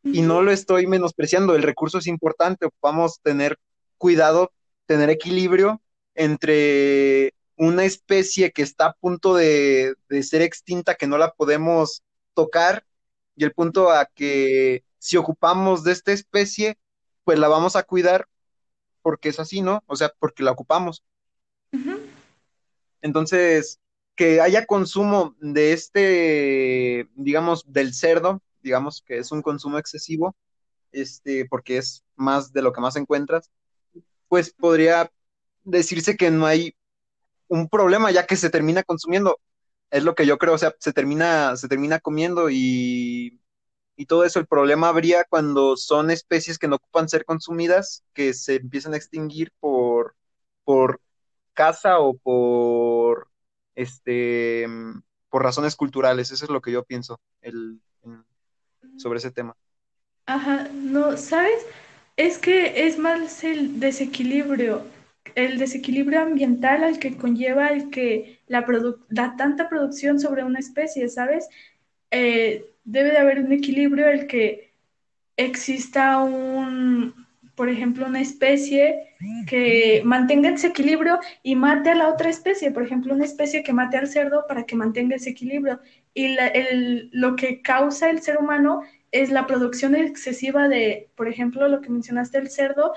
Y no lo estoy menospreciando, el recurso es importante, vamos a tener cuidado, tener equilibrio entre una especie que está a punto de, de ser extinta, que no la podemos tocar, y el punto a que si ocupamos de esta especie, pues la vamos a cuidar porque es así, ¿no? O sea, porque la ocupamos. Entonces, que haya consumo de este, digamos, del cerdo, digamos que es un consumo excesivo, este, porque es más de lo que más encuentras, pues podría decirse que no hay un problema ya que se termina consumiendo. Es lo que yo creo, o sea, se termina, se termina comiendo y y todo eso. El problema habría cuando son especies que no ocupan ser consumidas, que se empiezan a extinguir por, por caza o por este por razones culturales. Eso es lo que yo pienso el, sobre ese tema. Ajá, no, ¿sabes? Es que es más el desequilibrio, el desequilibrio ambiental al que conlleva el que la, da tanta producción sobre una especie, ¿sabes? Eh, debe de haber un equilibrio el que exista un, por ejemplo, una especie que mantenga ese equilibrio y mate a la otra especie, por ejemplo, una especie que mate al cerdo para que mantenga ese equilibrio. Y lo que causa el ser humano es la producción excesiva de, por ejemplo, lo que mencionaste, el cerdo.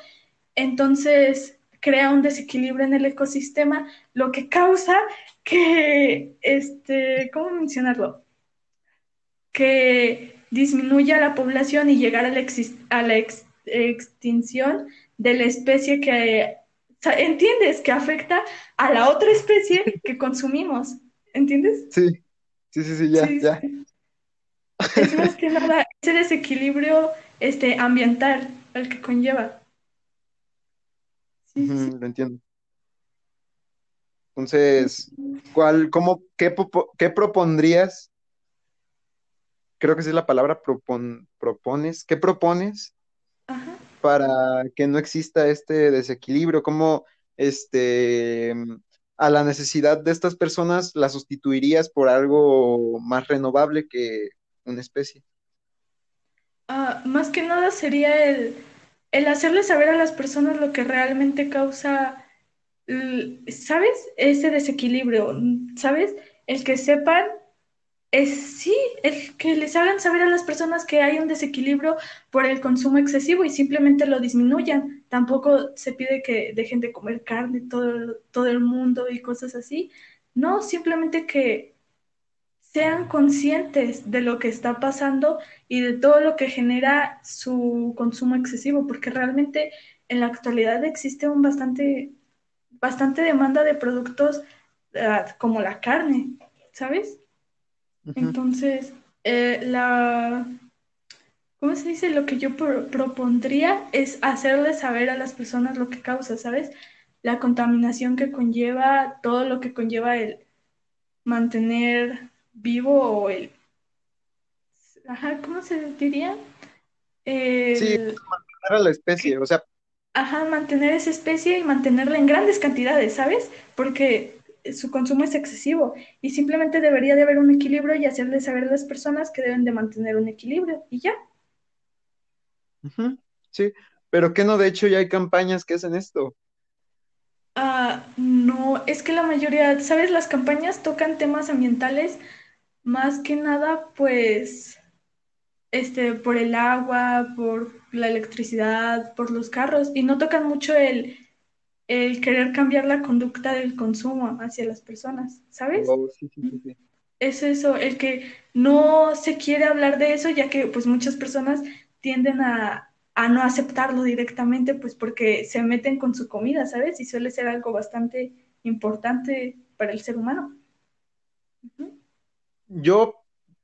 Entonces crea un desequilibrio en el ecosistema, lo que causa que, este, ¿cómo mencionarlo? que disminuya la población y llegar a la, a la extinción de la especie que, ¿entiendes? Que afecta a la otra especie que consumimos, ¿entiendes? Sí, sí, sí, sí, ya, ya. Es más que nada ese desequilibrio este, ambiental el que conlleva. Sí, Lo entiendo. Entonces, ¿cuál, cómo, qué, qué propondrías creo que esa es la palabra propones. ¿Qué propones para que no exista este desequilibrio? ¿Cómo este, a la necesidad de estas personas la sustituirías por algo más renovable que una especie? Ah, más que nada sería el, el hacerle saber a las personas lo que realmente causa, ¿sabes? Ese desequilibrio, ¿sabes? El que sepan es sí, el que les hagan saber a las personas que hay un desequilibrio por el consumo excesivo y simplemente lo disminuyan. Tampoco se pide que dejen de comer carne todo, todo el mundo y cosas así. No, simplemente que sean conscientes de lo que está pasando y de todo lo que genera su consumo excesivo, porque realmente en la actualidad existe un bastante, bastante demanda de productos ah, como la carne, ¿sabes? Entonces, eh, la, ¿cómo se dice? Lo que yo propondría es hacerle saber a las personas lo que causa, ¿sabes? La contaminación que conlleva, todo lo que conlleva el mantener vivo o el... Ajá, ¿cómo se diría? Sí, mantener a la especie, o sea... Ajá, mantener esa especie y mantenerla en grandes cantidades, ¿sabes? Porque su consumo es excesivo y simplemente debería de haber un equilibrio y hacerle saber a las personas que deben de mantener un equilibrio y ya. Sí, pero que no, de hecho ya hay campañas que hacen esto. Ah, no, es que la mayoría, ¿sabes? Las campañas tocan temas ambientales más que nada, pues, este, por el agua, por la electricidad, por los carros, y no tocan mucho el, el querer cambiar la conducta del consumo hacia las personas, ¿sabes? Oh, sí, sí, sí, sí. Es eso, el que no se quiere hablar de eso, ya que pues muchas personas tienden a, a no aceptarlo directamente, pues porque se meten con su comida, ¿sabes? Y suele ser algo bastante importante para el ser humano. Ujú. Yo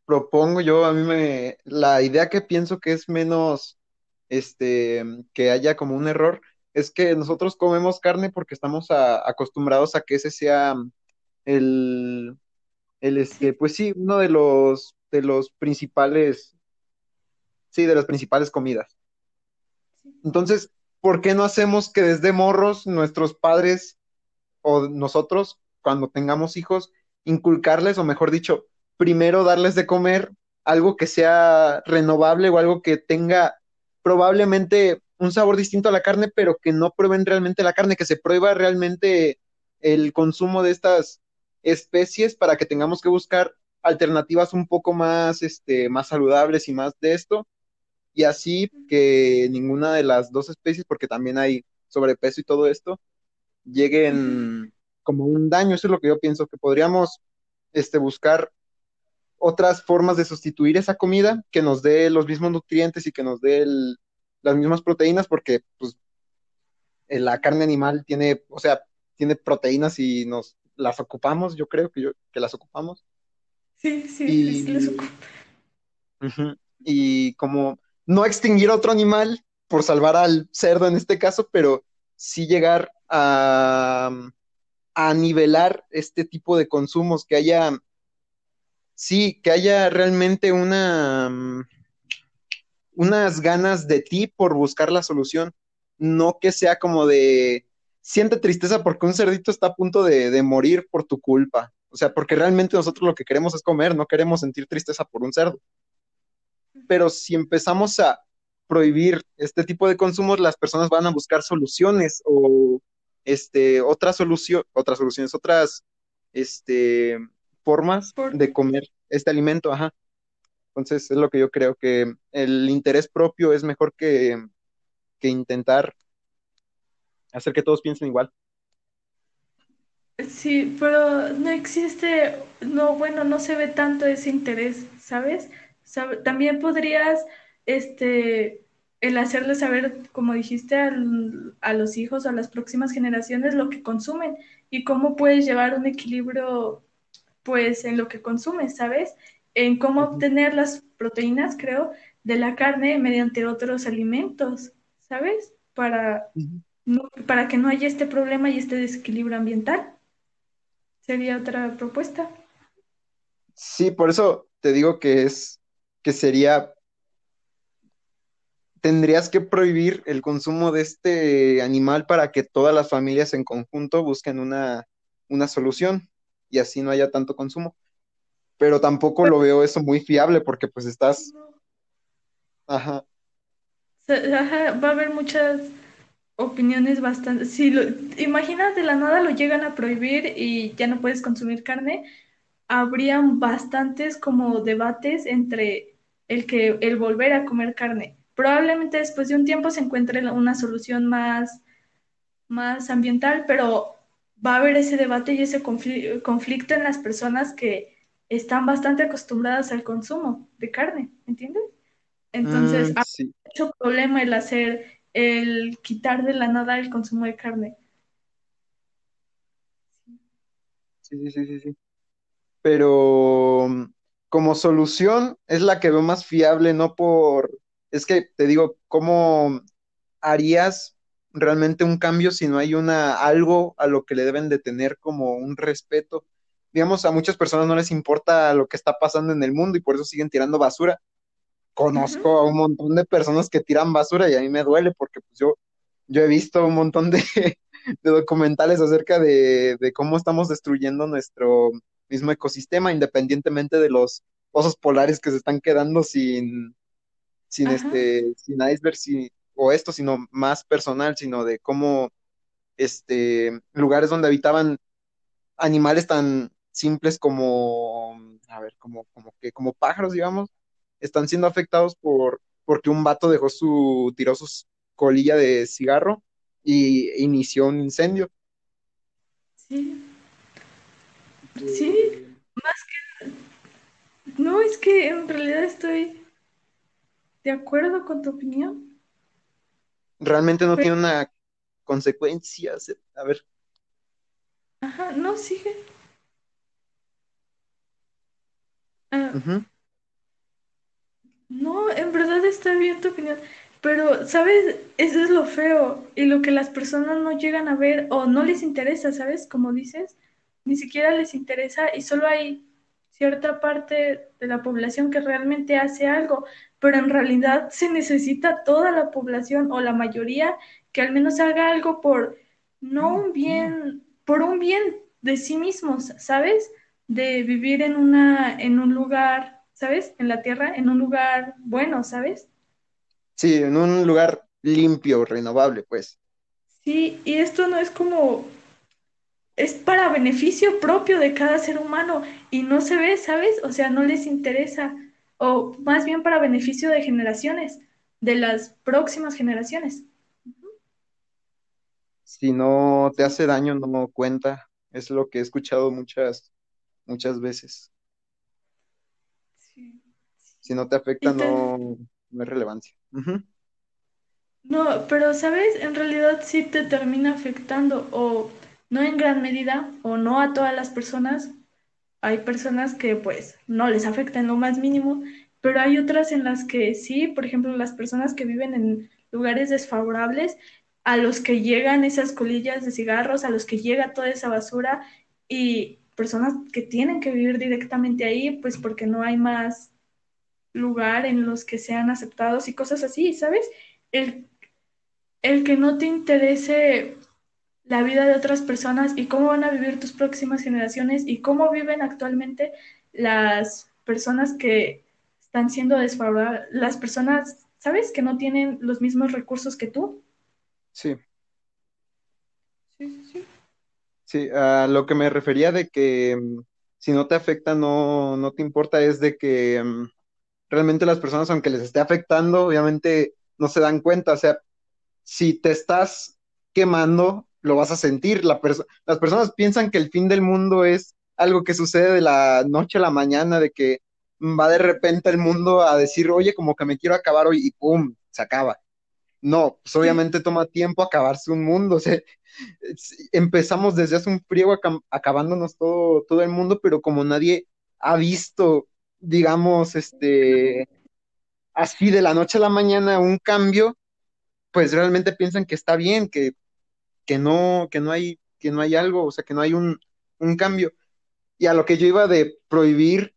propongo, yo a mí me, la idea que pienso que es menos, este, que haya como un error, es que nosotros comemos carne porque estamos acostumbrados a que ese sea el, el, este, pues sí, uno de los, de los principales, sí, de las principales comidas. Entonces, ¿por qué no hacemos que desde morros nuestros padres o nosotros, cuando tengamos hijos, inculcarles, o mejor dicho, primero darles de comer algo que sea renovable o algo que tenga probablemente un sabor distinto a la carne, pero que no prueben realmente la carne, que se prueba realmente el consumo de estas especies para que tengamos que buscar alternativas un poco más, este, más saludables y más de esto, y así que ninguna de las dos especies, porque también hay sobrepeso y todo esto, lleguen como un daño. Eso es lo que yo pienso, que podríamos este, buscar otras formas de sustituir esa comida que nos dé los mismos nutrientes y que nos dé el- las mismas proteínas, porque pues, eh, la carne animal tiene, o sea, tiene proteínas y nos las ocupamos, yo creo que, yo, que las ocupamos. Sí, sí, Y, ocupa. ujú, y como no extinguir otro animal por salvar al cerdo en este caso, pero sí llegar a, a nivelar este tipo de consumos, que haya, sí, que haya realmente una, mm, unas ganas de ti por buscar la solución, no que sea como de, siente tristeza porque un cerdito está a punto de, de morir por tu culpa. O sea, porque realmente nosotros lo que queremos es comer, no queremos sentir tristeza por un cerdo. Pero si empezamos a prohibir este tipo de consumos, las personas van a buscar soluciones o este, otras solución, otras soluciones, otras este, formas Por, de comer este alimento, ajá. Entonces es lo que yo creo que el interés propio es mejor que, que intentar hacer que todos piensen igual. sí, pero no existe, no, bueno, no se ve tanto ese interés, ¿sabes? Sabe- también podrías, este, el hacerles saber, como dijiste, al- a los hijos o a las próximas generaciones lo que consumen y cómo puedes llevar un equilibrio pues en lo que consumes, ¿sabes? En cómo obtener las proteínas, creo, de la carne mediante otros alimentos, ¿sabes? Para, no, para que no haya este problema y este desequilibrio ambiental. Sería otra propuesta. Sí, por eso te digo que es que sería tendrías que prohibir el consumo de este animal para que todas las familias en conjunto busquen una, una solución y así no haya tanto consumo. Pero tampoco lo veo eso muy fiable porque pues estás, ajá, Ajá, va a haber muchas opiniones bastante. Si lo, imaginas de la nada lo llegan a prohibir y ya no puedes consumir carne, habrían bastantes como debates entre el que el volver a comer carne. Probablemente después de un tiempo se encuentre una solución más, más ambiental, pero va a haber ese debate y ese confli- conflicto en las personas que están bastante acostumbradas al consumo de carne, ¿entiendes? Entonces, Mm, hay sí, mucho problema el hacer, el quitar de la nada el consumo de carne. sí, sí, sí, sí, sí. Pero mm, como solución es la que veo más fiable, no por, es que te digo, ¿cómo harías realmente un cambio si no hay una algo a lo que le deben de tener como un respeto? Digamos, a muchas personas no les importa lo que está pasando en el mundo y por eso siguen tirando basura. Conozco a un montón de personas que tiran basura y a mí me duele porque pues yo, yo he visto un montón de, de documentales acerca de, de cómo estamos destruyendo nuestro mismo ecosistema, independientemente de los osos polares que se están quedando sin, sin Ajá, este, sin iceberg, sin- o esto, sino más personal, sino de cómo este, lugares donde habitaban animales tan simples como, a ver, como, como que, como pájaros, digamos, están siendo afectados por, porque un vato dejó su, tiró su colilla de cigarro y inició un incendio. Sí. Sí, más que... No, es que en realidad estoy de acuerdo con tu opinión. Realmente no tiene una consecuencia. A ver. Ajá, no, sigue. Ah, no, en verdad está bien tu opinión, pero, ¿sabes? Eso es lo feo y lo que las personas no llegan a ver o no les interesa, ¿sabes? Como dices, ni siquiera les interesa y solo hay cierta parte de la población que realmente hace algo, pero en realidad se necesita toda la población o la mayoría que al menos haga algo por, no un bien, por un bien de sí mismos, ¿sabes? De vivir en una, en un lugar, ¿sabes? En la tierra, en un lugar bueno, ¿sabes? Sí, en un lugar limpio, renovable, pues. Sí, y esto no es como es para beneficio propio de cada ser humano y no se ve, ¿sabes? O sea, no les interesa, o más bien para beneficio de generaciones, de las próximas generaciones. Si no te hace daño, no cuenta. Es lo que he escuchado muchas, muchas veces. Si no te afecta, no, no es relevancia. No, pero sabes, en realidad sí te termina afectando o no en gran medida o no a todas las personas. Hay personas que pues no les afecta en lo más mínimo, pero hay otras en las que sí, por ejemplo, las personas que viven en lugares desfavorables, a los que llegan esas colillas de cigarros, a los que llega toda esa basura y personas que tienen que vivir directamente ahí, pues porque no hay más lugar en los que sean aceptados y cosas así, ¿sabes? El, el que no te interese la vida de otras personas y cómo van a vivir tus próximas generaciones y cómo viven actualmente las personas que están siendo desfavorables, las personas, ¿sabes? Que no tienen los mismos recursos que tú. Sí. Sí, sí, sí. Sí, a lo que me refería de que mm, si no te afecta, no, no te importa, es de que mm, realmente las personas, aunque les esté afectando, obviamente no se dan cuenta. O sea, si te estás quemando, lo vas a sentir. La las personas piensan que el fin del mundo es algo que sucede de la noche a la mañana, de que va de repente el mundo a decir, oye, como que me quiero acabar hoy y ¡pum! se acaba. No, pues obviamente toma tiempo acabarse un mundo. O sea, empezamos desde hace un frío acabándonos todo, todo el mundo, pero como nadie ha visto, digamos, este, así de la noche a la mañana un cambio, pues realmente piensan que está bien, que que no, que no hay, que no hay algo, o sea, que no hay un, cambio. Y a lo que yo iba de prohibir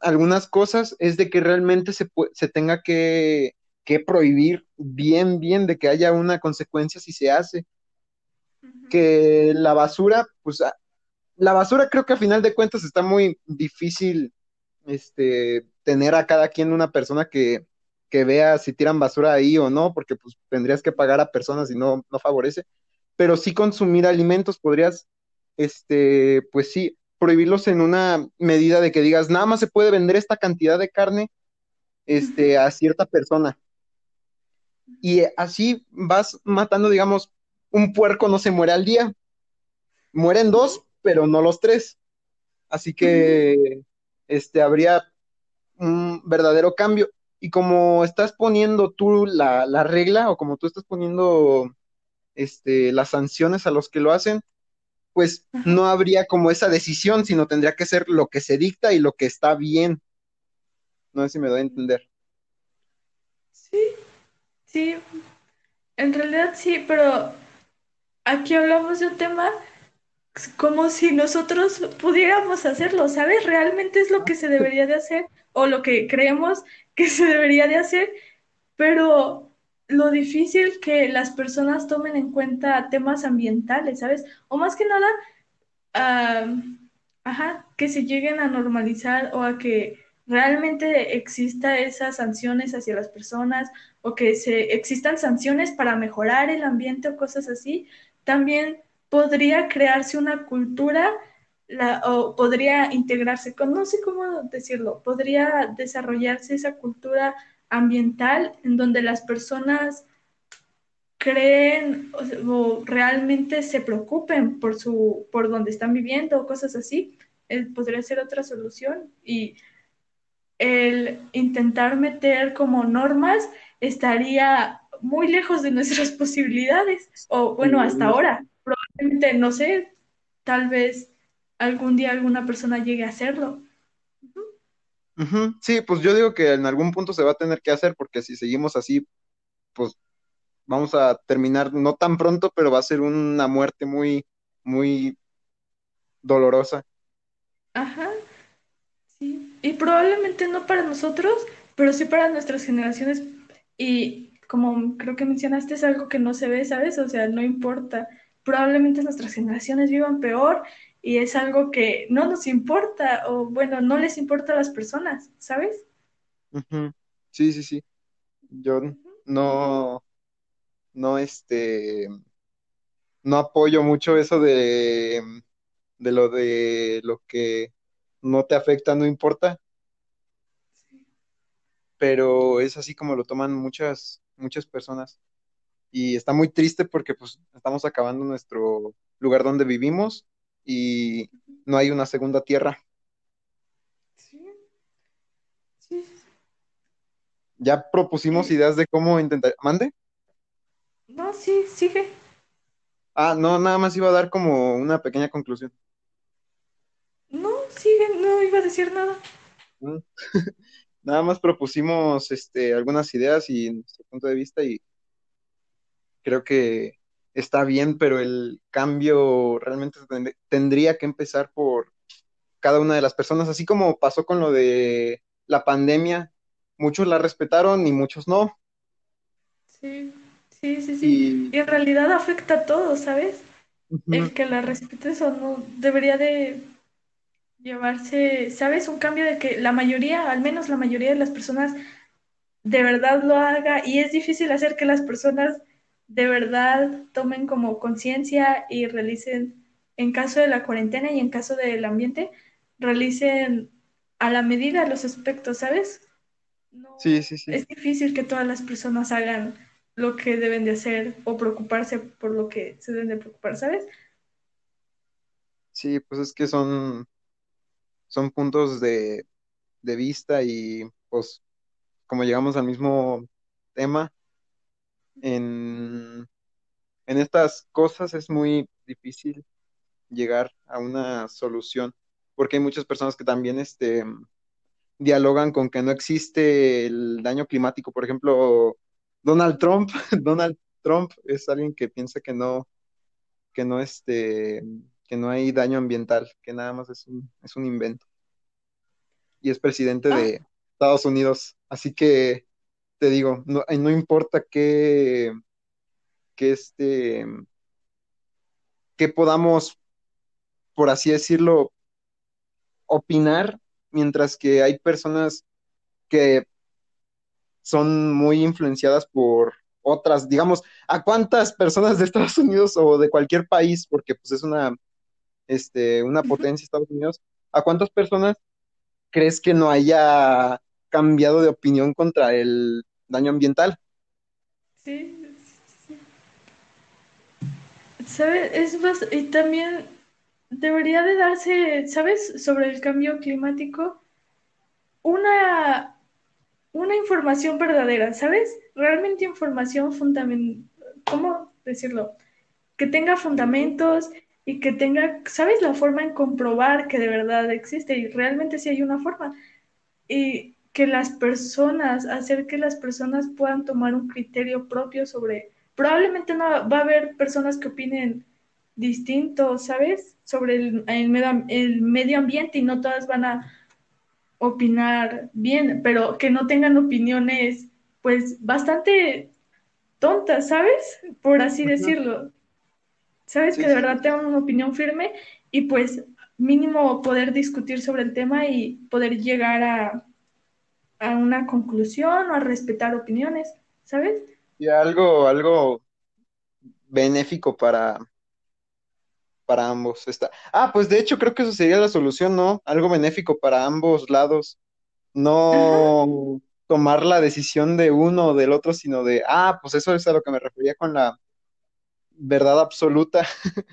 algunas cosas es de que realmente se, se tenga que, prohibir bien, bien, de que haya una consecuencia si se hace. Que la basura, pues la basura creo que a final de cuentas está muy difícil este, tener a cada quien una persona que, que vea si tiran basura ahí o no, porque pues tendrías que pagar a personas y no, no favorece pero sí consumir alimentos, podrías, este, pues sí, prohibirlos en una medida de que digas, nada más se puede vender esta cantidad de carne este, a cierta persona. Y así vas matando, digamos, un puerco no se muere al día. Mueren dos, pero no los tres. Así que este, habría un verdadero cambio. Y como estás poniendo tú la, la regla, o como tú estás poniendo este, las sanciones a los que lo hacen, pues no habría como esa decisión, sino tendría que ser lo que se dicta y lo que está bien. No sé si me doy a entender. Sí, sí, en realidad sí, pero aquí hablamos de un tema como si nosotros pudiéramos hacerlo, ¿sabes? Realmente es lo que se debería de hacer o lo que creemos que se debería de hacer, pero lo difícil que las personas tomen en cuenta temas ambientales, ¿sabes? O más que nada, ajá, que se lleguen a normalizar o a que realmente exista esas sanciones hacia las personas o que se existan sanciones para mejorar el ambiente o cosas así, también podría crearse una cultura la, o podría integrarse, con, no sé cómo decirlo, podría desarrollarse esa cultura ambiental en donde las personas creen o, realmente se preocupen por su por donde están viviendo o cosas así eh, podría ser otra solución. Y el intentar meter como normas estaría muy lejos de nuestras posibilidades o bueno hasta ahora. Probablemente no sé tal vez algún día alguna persona llegue a hacerlo Sí, pues yo digo que en algún punto se va a tener que hacer porque si seguimos así, pues vamos a terminar no tan pronto, pero va a ser una muerte muy, muy dolorosa. Ajá, sí. Y probablemente no para nosotros, pero sí para nuestras generaciones. Y como creo que mencionaste, es algo que no se ve, ¿sabes? O sea, no importa. Probablemente nuestras generaciones vivan peor y es algo que no nos importa o bueno, no les importa a las personas, ¿sabes? Sí, sí, sí. Yo no, no, este, no apoyo mucho eso de, de lo de lo que no te afecta, no importa. Pero es así como lo toman muchas, muchas personas. Y está muy triste porque pues estamos acabando nuestro lugar donde vivimos y no hay una segunda tierra. Sí. Sí. Ya propusimos ideas de cómo intentar. ¿Mande? No, sí, sigue. Ah, no, nada más iba a dar como una pequeña conclusión. No, sigue, no iba a decir nada. Mm. nada más propusimos este, algunas ideas y nuestro punto de vista y creo que está bien, pero el cambio realmente tendría que empezar por cada una de las personas, así como pasó con lo de la pandemia, muchos la respetaron y muchos no. Sí, sí, sí, sí. Y, en realidad afecta a todos, ¿sabes? El que la respetes o no debería de llevarse, ¿sabes? Un cambio de que la mayoría, al menos la mayoría de las personas, de verdad lo haga y es difícil hacer que las personas de verdad tomen como conciencia y realicen, en caso de la cuarentena y en caso del ambiente, realicen a la medida los aspectos, ¿sabes? sí, sí, sí. Es difícil que todas las personas hagan lo que deben de hacer o preocuparse por lo que se deben de preocupar, ¿sabes? Sí, pues es que son, son puntos de, de vista y pues como llegamos al mismo tema, en, estas cosas es muy difícil llegar a una solución, porque hay muchas personas que también este, dialogan con que no existe el daño climático. Por ejemplo, Donald Trump, Donald Trump es alguien que piensa que no, que no, este, que no hay daño ambiental, que nada más es un, es un invento. Y es presidente de ah. Estados Unidos. Así que te digo, no, no importa qué, que este, que podamos, por así decirlo, opinar, mientras que hay personas que son muy influenciadas por otras, digamos, ¿a cuántas personas de Estados Unidos o de cualquier país, porque pues es una, este, una potencia Estados Unidos, ¿a cuántas personas crees que no haya cambiado de opinión contra el daño ambiental. Sí, sí. ¿Sabes? Es más, y también debería de darse, ¿sabes? Sobre el cambio climático, una, una información verdadera, ¿sabes? Realmente información fundamental, ¿cómo decirlo? Que tenga fundamentos y que tenga, ¿sabes? La forma en comprobar que de verdad existe y realmente sí hay una forma. Y que las personas, hacer que las personas puedan tomar un criterio propio sobre, probablemente no va a haber personas que opinen distinto, ¿sabes? Sobre el, el, medio, ambiente y no todas van a opinar bien, pero que no tengan opiniones pues bastante tontas, ¿sabes? Por así decirlo. ¿Sabes? que de verdad tengan una opinión firme y pues mínimo poder discutir sobre el tema y poder llegar a, a una conclusión o a respetar opiniones, ¿sabes? Y algo, algo benéfico para, para ambos. Está. Ah, pues de hecho creo que eso sería la solución, ¿no? Algo benéfico para ambos lados. No, tomar la decisión de uno o del otro, sino de, ah, pues eso es a lo que me refería con la verdad absoluta,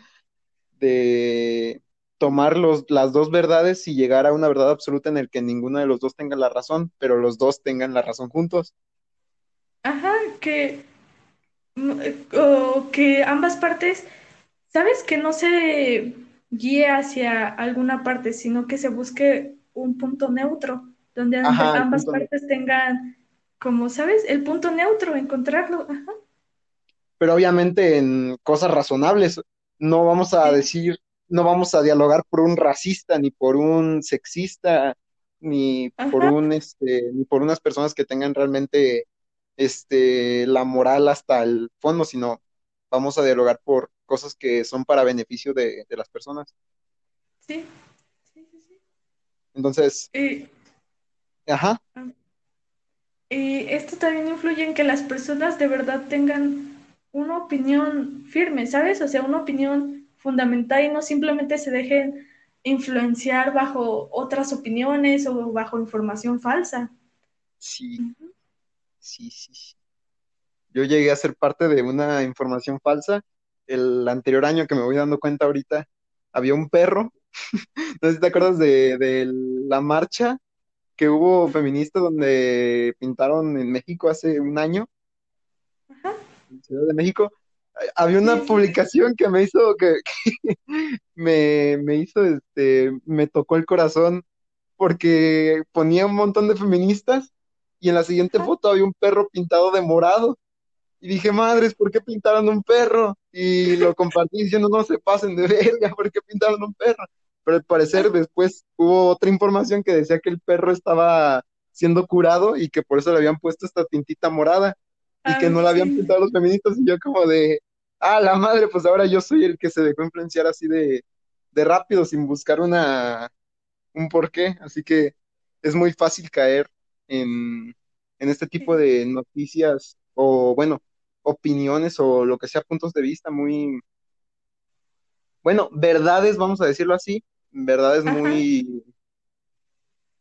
de tomar los, las dos verdades y llegar a una verdad absoluta en el que ninguno de los dos tenga la razón, pero los dos tengan la razón juntos. Ajá, que, mm, o que ambas partes, ¿sabes? Que no se guíe hacia alguna parte, sino que se busque un punto neutro, donde Ajá, ambas partes tengan, como, ¿sabes? El punto neutro, encontrarlo. Ajá, Pero obviamente en cosas razonables. No vamos a sí, decir, no vamos a dialogar por un racista, ni por un sexista, ni por un, este, ni por unas personas que tengan realmente, este, la moral hasta el fondo, sino vamos a dialogar por cosas que son para beneficio de, de las personas. sí, sí, sí, sí. Entonces, Y, ajá, y esto también influye en que las personas de verdad tengan una opinión firme, ¿sabes? O sea, una opinión fundamental y no simplemente se dejen influenciar bajo otras opiniones o bajo información falsa. sí, sí, sí. Yo llegué a ser parte de una información falsa. El anterior año que me voy dando cuenta ahorita, había un perro. No sé si te acuerdas de, de la marcha que hubo feminista donde pintaron en México hace un año, Ajá, en Ciudad de México. Había una publicación que me hizo, que me, me hizo, este, me tocó el corazón porque ponía un montón de feministas y en la siguiente Ajá, foto había un perro pintado de morado. Y dije, madres, ¿por qué pintaron un perro? Y lo compartí diciendo, no se pasen de verga, ¿por qué pintaron un perro? Pero al parecer después hubo otra información que decía que el perro estaba siendo curado y que por eso le habían puesto esta tintita morada y que no la habían pintado los feministas y yo como de, ah, la madre, pues ahora yo soy el que se dejó influenciar así de, de rápido sin buscar una, un porqué. Así que es muy fácil caer en, en este tipo de noticias o, bueno, opiniones o lo que sea, puntos de vista muy, bueno, verdades, vamos a decirlo así, verdades ajá, muy,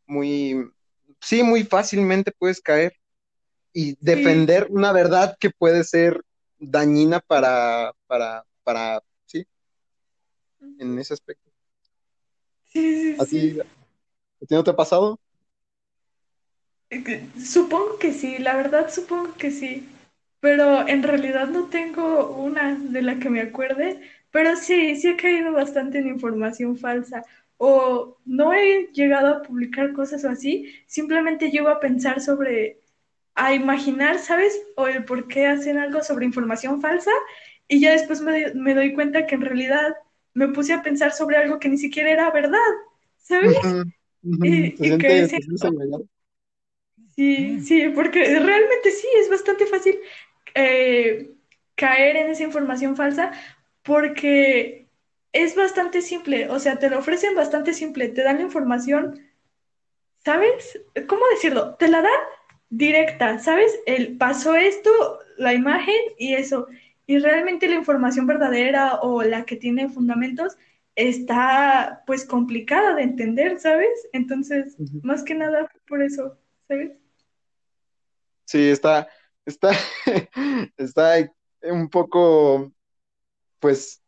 muy, sí, muy fácilmente puedes caer y sí, defender una verdad que puede ser dañina para, para, para, sí, en ese aspecto. sí, sí, ¿A ti, sí. a ti no te ha pasado? Eh, Supongo que sí, la verdad supongo que sí, pero en realidad no tengo una de la que me acuerde, pero sí, sí he caído bastante en información falsa o no he llegado a publicar cosas o así, simplemente llego a pensar sobre, a imaginar, ¿sabes? O el por qué hacen algo sobre información falsa y ya después me, me doy cuenta que en realidad me puse a pensar sobre algo que ni siquiera era verdad, ¿sabes? Y, y que es. Sí, sí, porque realmente sí, es bastante fácil eh, caer en esa información falsa porque es bastante simple, o sea, te lo ofrecen bastante simple, te dan la información, ¿sabes? ¿Cómo decirlo? Te la dan directa, ¿sabes? El pasó esto, la imagen y eso. Y realmente la información verdadera o la que tiene fundamentos está pues complicada de entender, ¿sabes? Entonces, más que nada por eso, ¿sabes? Sí, está, está, está un poco, pues,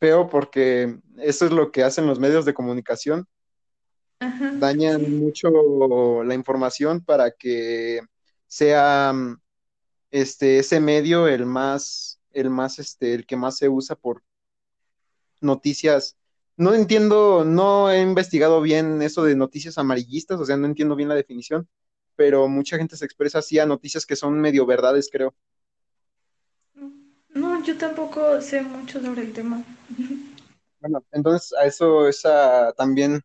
feo porque eso es lo que hacen los medios de comunicación. Ajá, Dañan mucho la información para que sea este ese medio el más, el más, este, el que más se usa por noticias. No entiendo, no he investigado bien eso de noticias amarillistas, o sea, no entiendo bien la definición, pero mucha gente se expresa así a noticias que son medio verdades, creo. No, yo tampoco sé mucho sobre el tema. Bueno, entonces a eso es a- también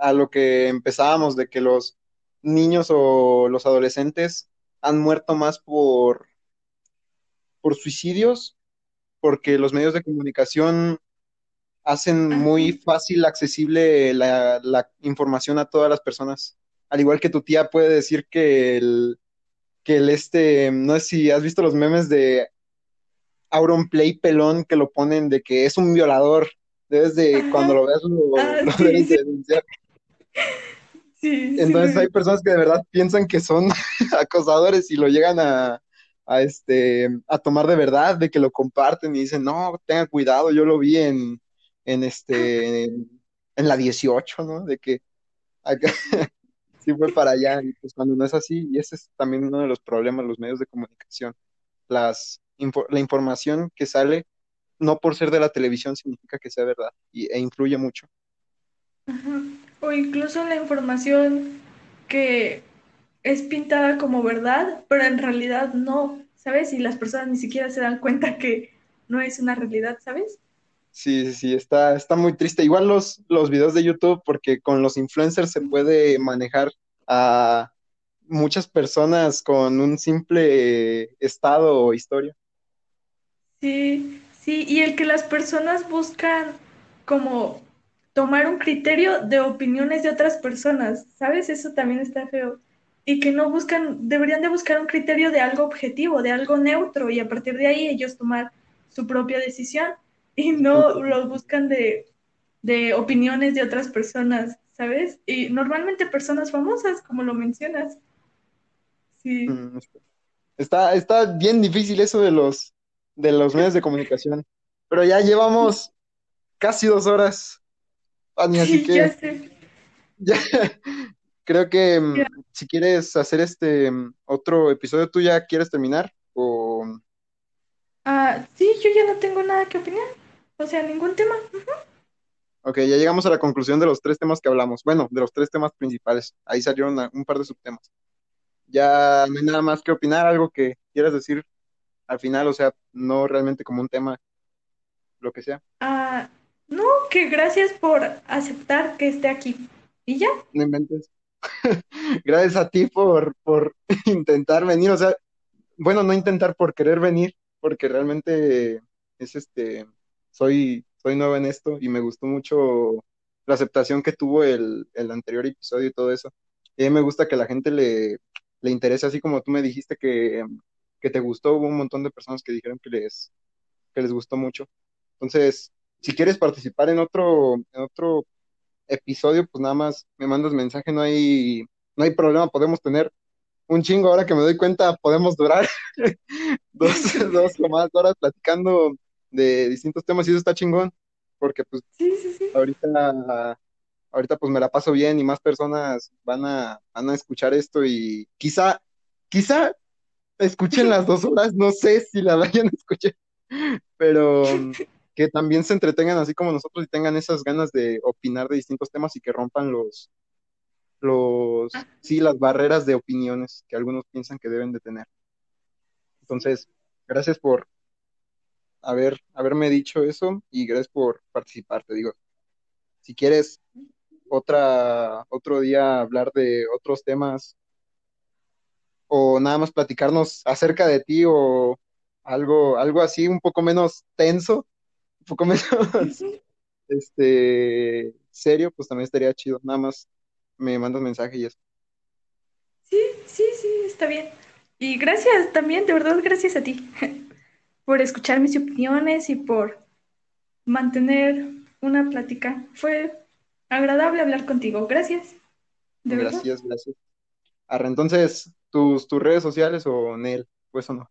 a lo que empezábamos de que los niños o los adolescentes han muerto más por, por suicidios, porque los medios de comunicación hacen Ajá, muy fácil accesible la, la información a todas las personas. Al igual que tu tía puede decir que el, que el este, no sé si has visto los memes de Auron Play pelón que lo ponen de que es un violador. Debes de, cuando ajá. lo veas, lo, Ah, lo sí, debes sí, denunciar. Sí, Entonces hay personas que de verdad piensan que son acosadores y lo llegan a, a, este, a tomar de verdad, de que lo comparten y dicen, no, tenga cuidado, yo lo vi en, en, este, en, en la 18, ¿no? De que acá sí fue para allá, y pues cuando no es así, y ese es también uno de los problemas los medios de comunicación, las, info- la información que sale, no por ser de la televisión significa que sea verdad, y, e influye mucho. Ajá. O incluso la información que es pintada como verdad, pero en realidad no, ¿sabes? Y las personas ni siquiera se dan cuenta que no es una realidad, ¿sabes? Sí, sí, sí, está, está muy triste. Igual los, los videos de YouTube, porque con los influencers se puede manejar a muchas personas con un simple estado o historia. Sí, sí, y el que las personas buscan como tomar un criterio de opiniones de otras personas, ¿sabes? Eso también está feo. Y que no buscan, deberían de buscar un criterio de algo objetivo, de algo neutro, y a partir de ahí ellos tomar su propia decisión y no lo buscan de, de opiniones de otras personas, ¿sabes? Y normalmente personas famosas, como lo mencionas. Sí, Mm, Está, está bien difícil eso de los, de los medios de comunicación. Pero ya llevamos casi dos horas, Fanny, así sí, ya que sé. ya creo que Ya. mm, si quieres hacer este mm, otro episodio, ¿tú ya quieres terminar? O, Ah, sí, yo ya no tengo nada que opinar. O sea, ningún tema. ok, ya llegamos a la conclusión de los tres temas que hablamos. Bueno, de los tres temas principales. Ahí salieron un par de subtemas. Ya no hay nada más que opinar, algo que quieras decir al final, o sea, no realmente como un tema, lo que sea. Ah, no, que gracias por aceptar que esté aquí. ¿Y ya? No inventes. Gracias a ti por, por intentar venir, o sea, bueno, no intentar por querer venir, porque realmente es este, soy, soy nuevo en esto y me gustó mucho la aceptación que tuvo el, el anterior episodio y todo eso. Y me gusta que la gente le, le interese, así como tú me dijiste que, que te gustó, hubo un montón de personas que dijeron que les, que les gustó mucho. Entonces, si quieres participar en otro, en otro episodio, pues nada más me mandas mensaje, no hay, no hay problema, podemos tener un chingo, ahora que me doy cuenta, podemos durar dos, dos o más horas platicando de distintos temas y eso está chingón, porque pues Sí, sí, sí. ahorita, ahorita pues me la paso bien y más personas van a, van a escuchar esto y quizá, quizá escuchen las dos horas, no sé si la vayan a escuchar, pero que también se entretengan así como nosotros y tengan esas ganas de opinar de distintos temas y que rompan los, los, sí, las barreras de opiniones que algunos piensan que deben de tener. Entonces, gracias por haber, haberme dicho eso y gracias por participar. Te digo, si quieres otra, otro día hablar de otros temas o nada más platicarnos acerca de ti o algo, algo así un poco menos tenso, menos este, serio, pues también estaría chido. Nada más me mandas mensaje y eso. Sí, sí, sí, está bien. Y gracias también, de verdad, gracias a ti por escuchar mis opiniones y por mantener una plática. Fue agradable hablar contigo. Gracias, de verdad. Gracias, gracias. Arre, entonces, tus, tus redes sociales o Nel, pues o no.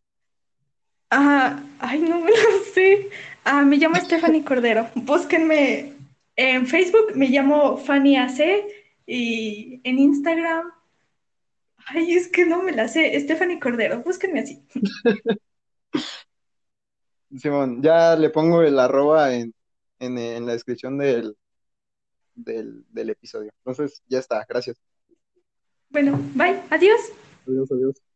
Ah, ay, no me lo sé. Ah, me llamo Stephanie Cordero. Búsquenme en Facebook, me llamo Fanny AC y en Instagram, ay, es que no me la sé. Stephanie Cordero, búsquenme así. Simón, ya le pongo el arroba en, en, en la descripción del, del, del episodio. Entonces, ya está, gracias. Bueno, bye, adiós. Adiós, adiós.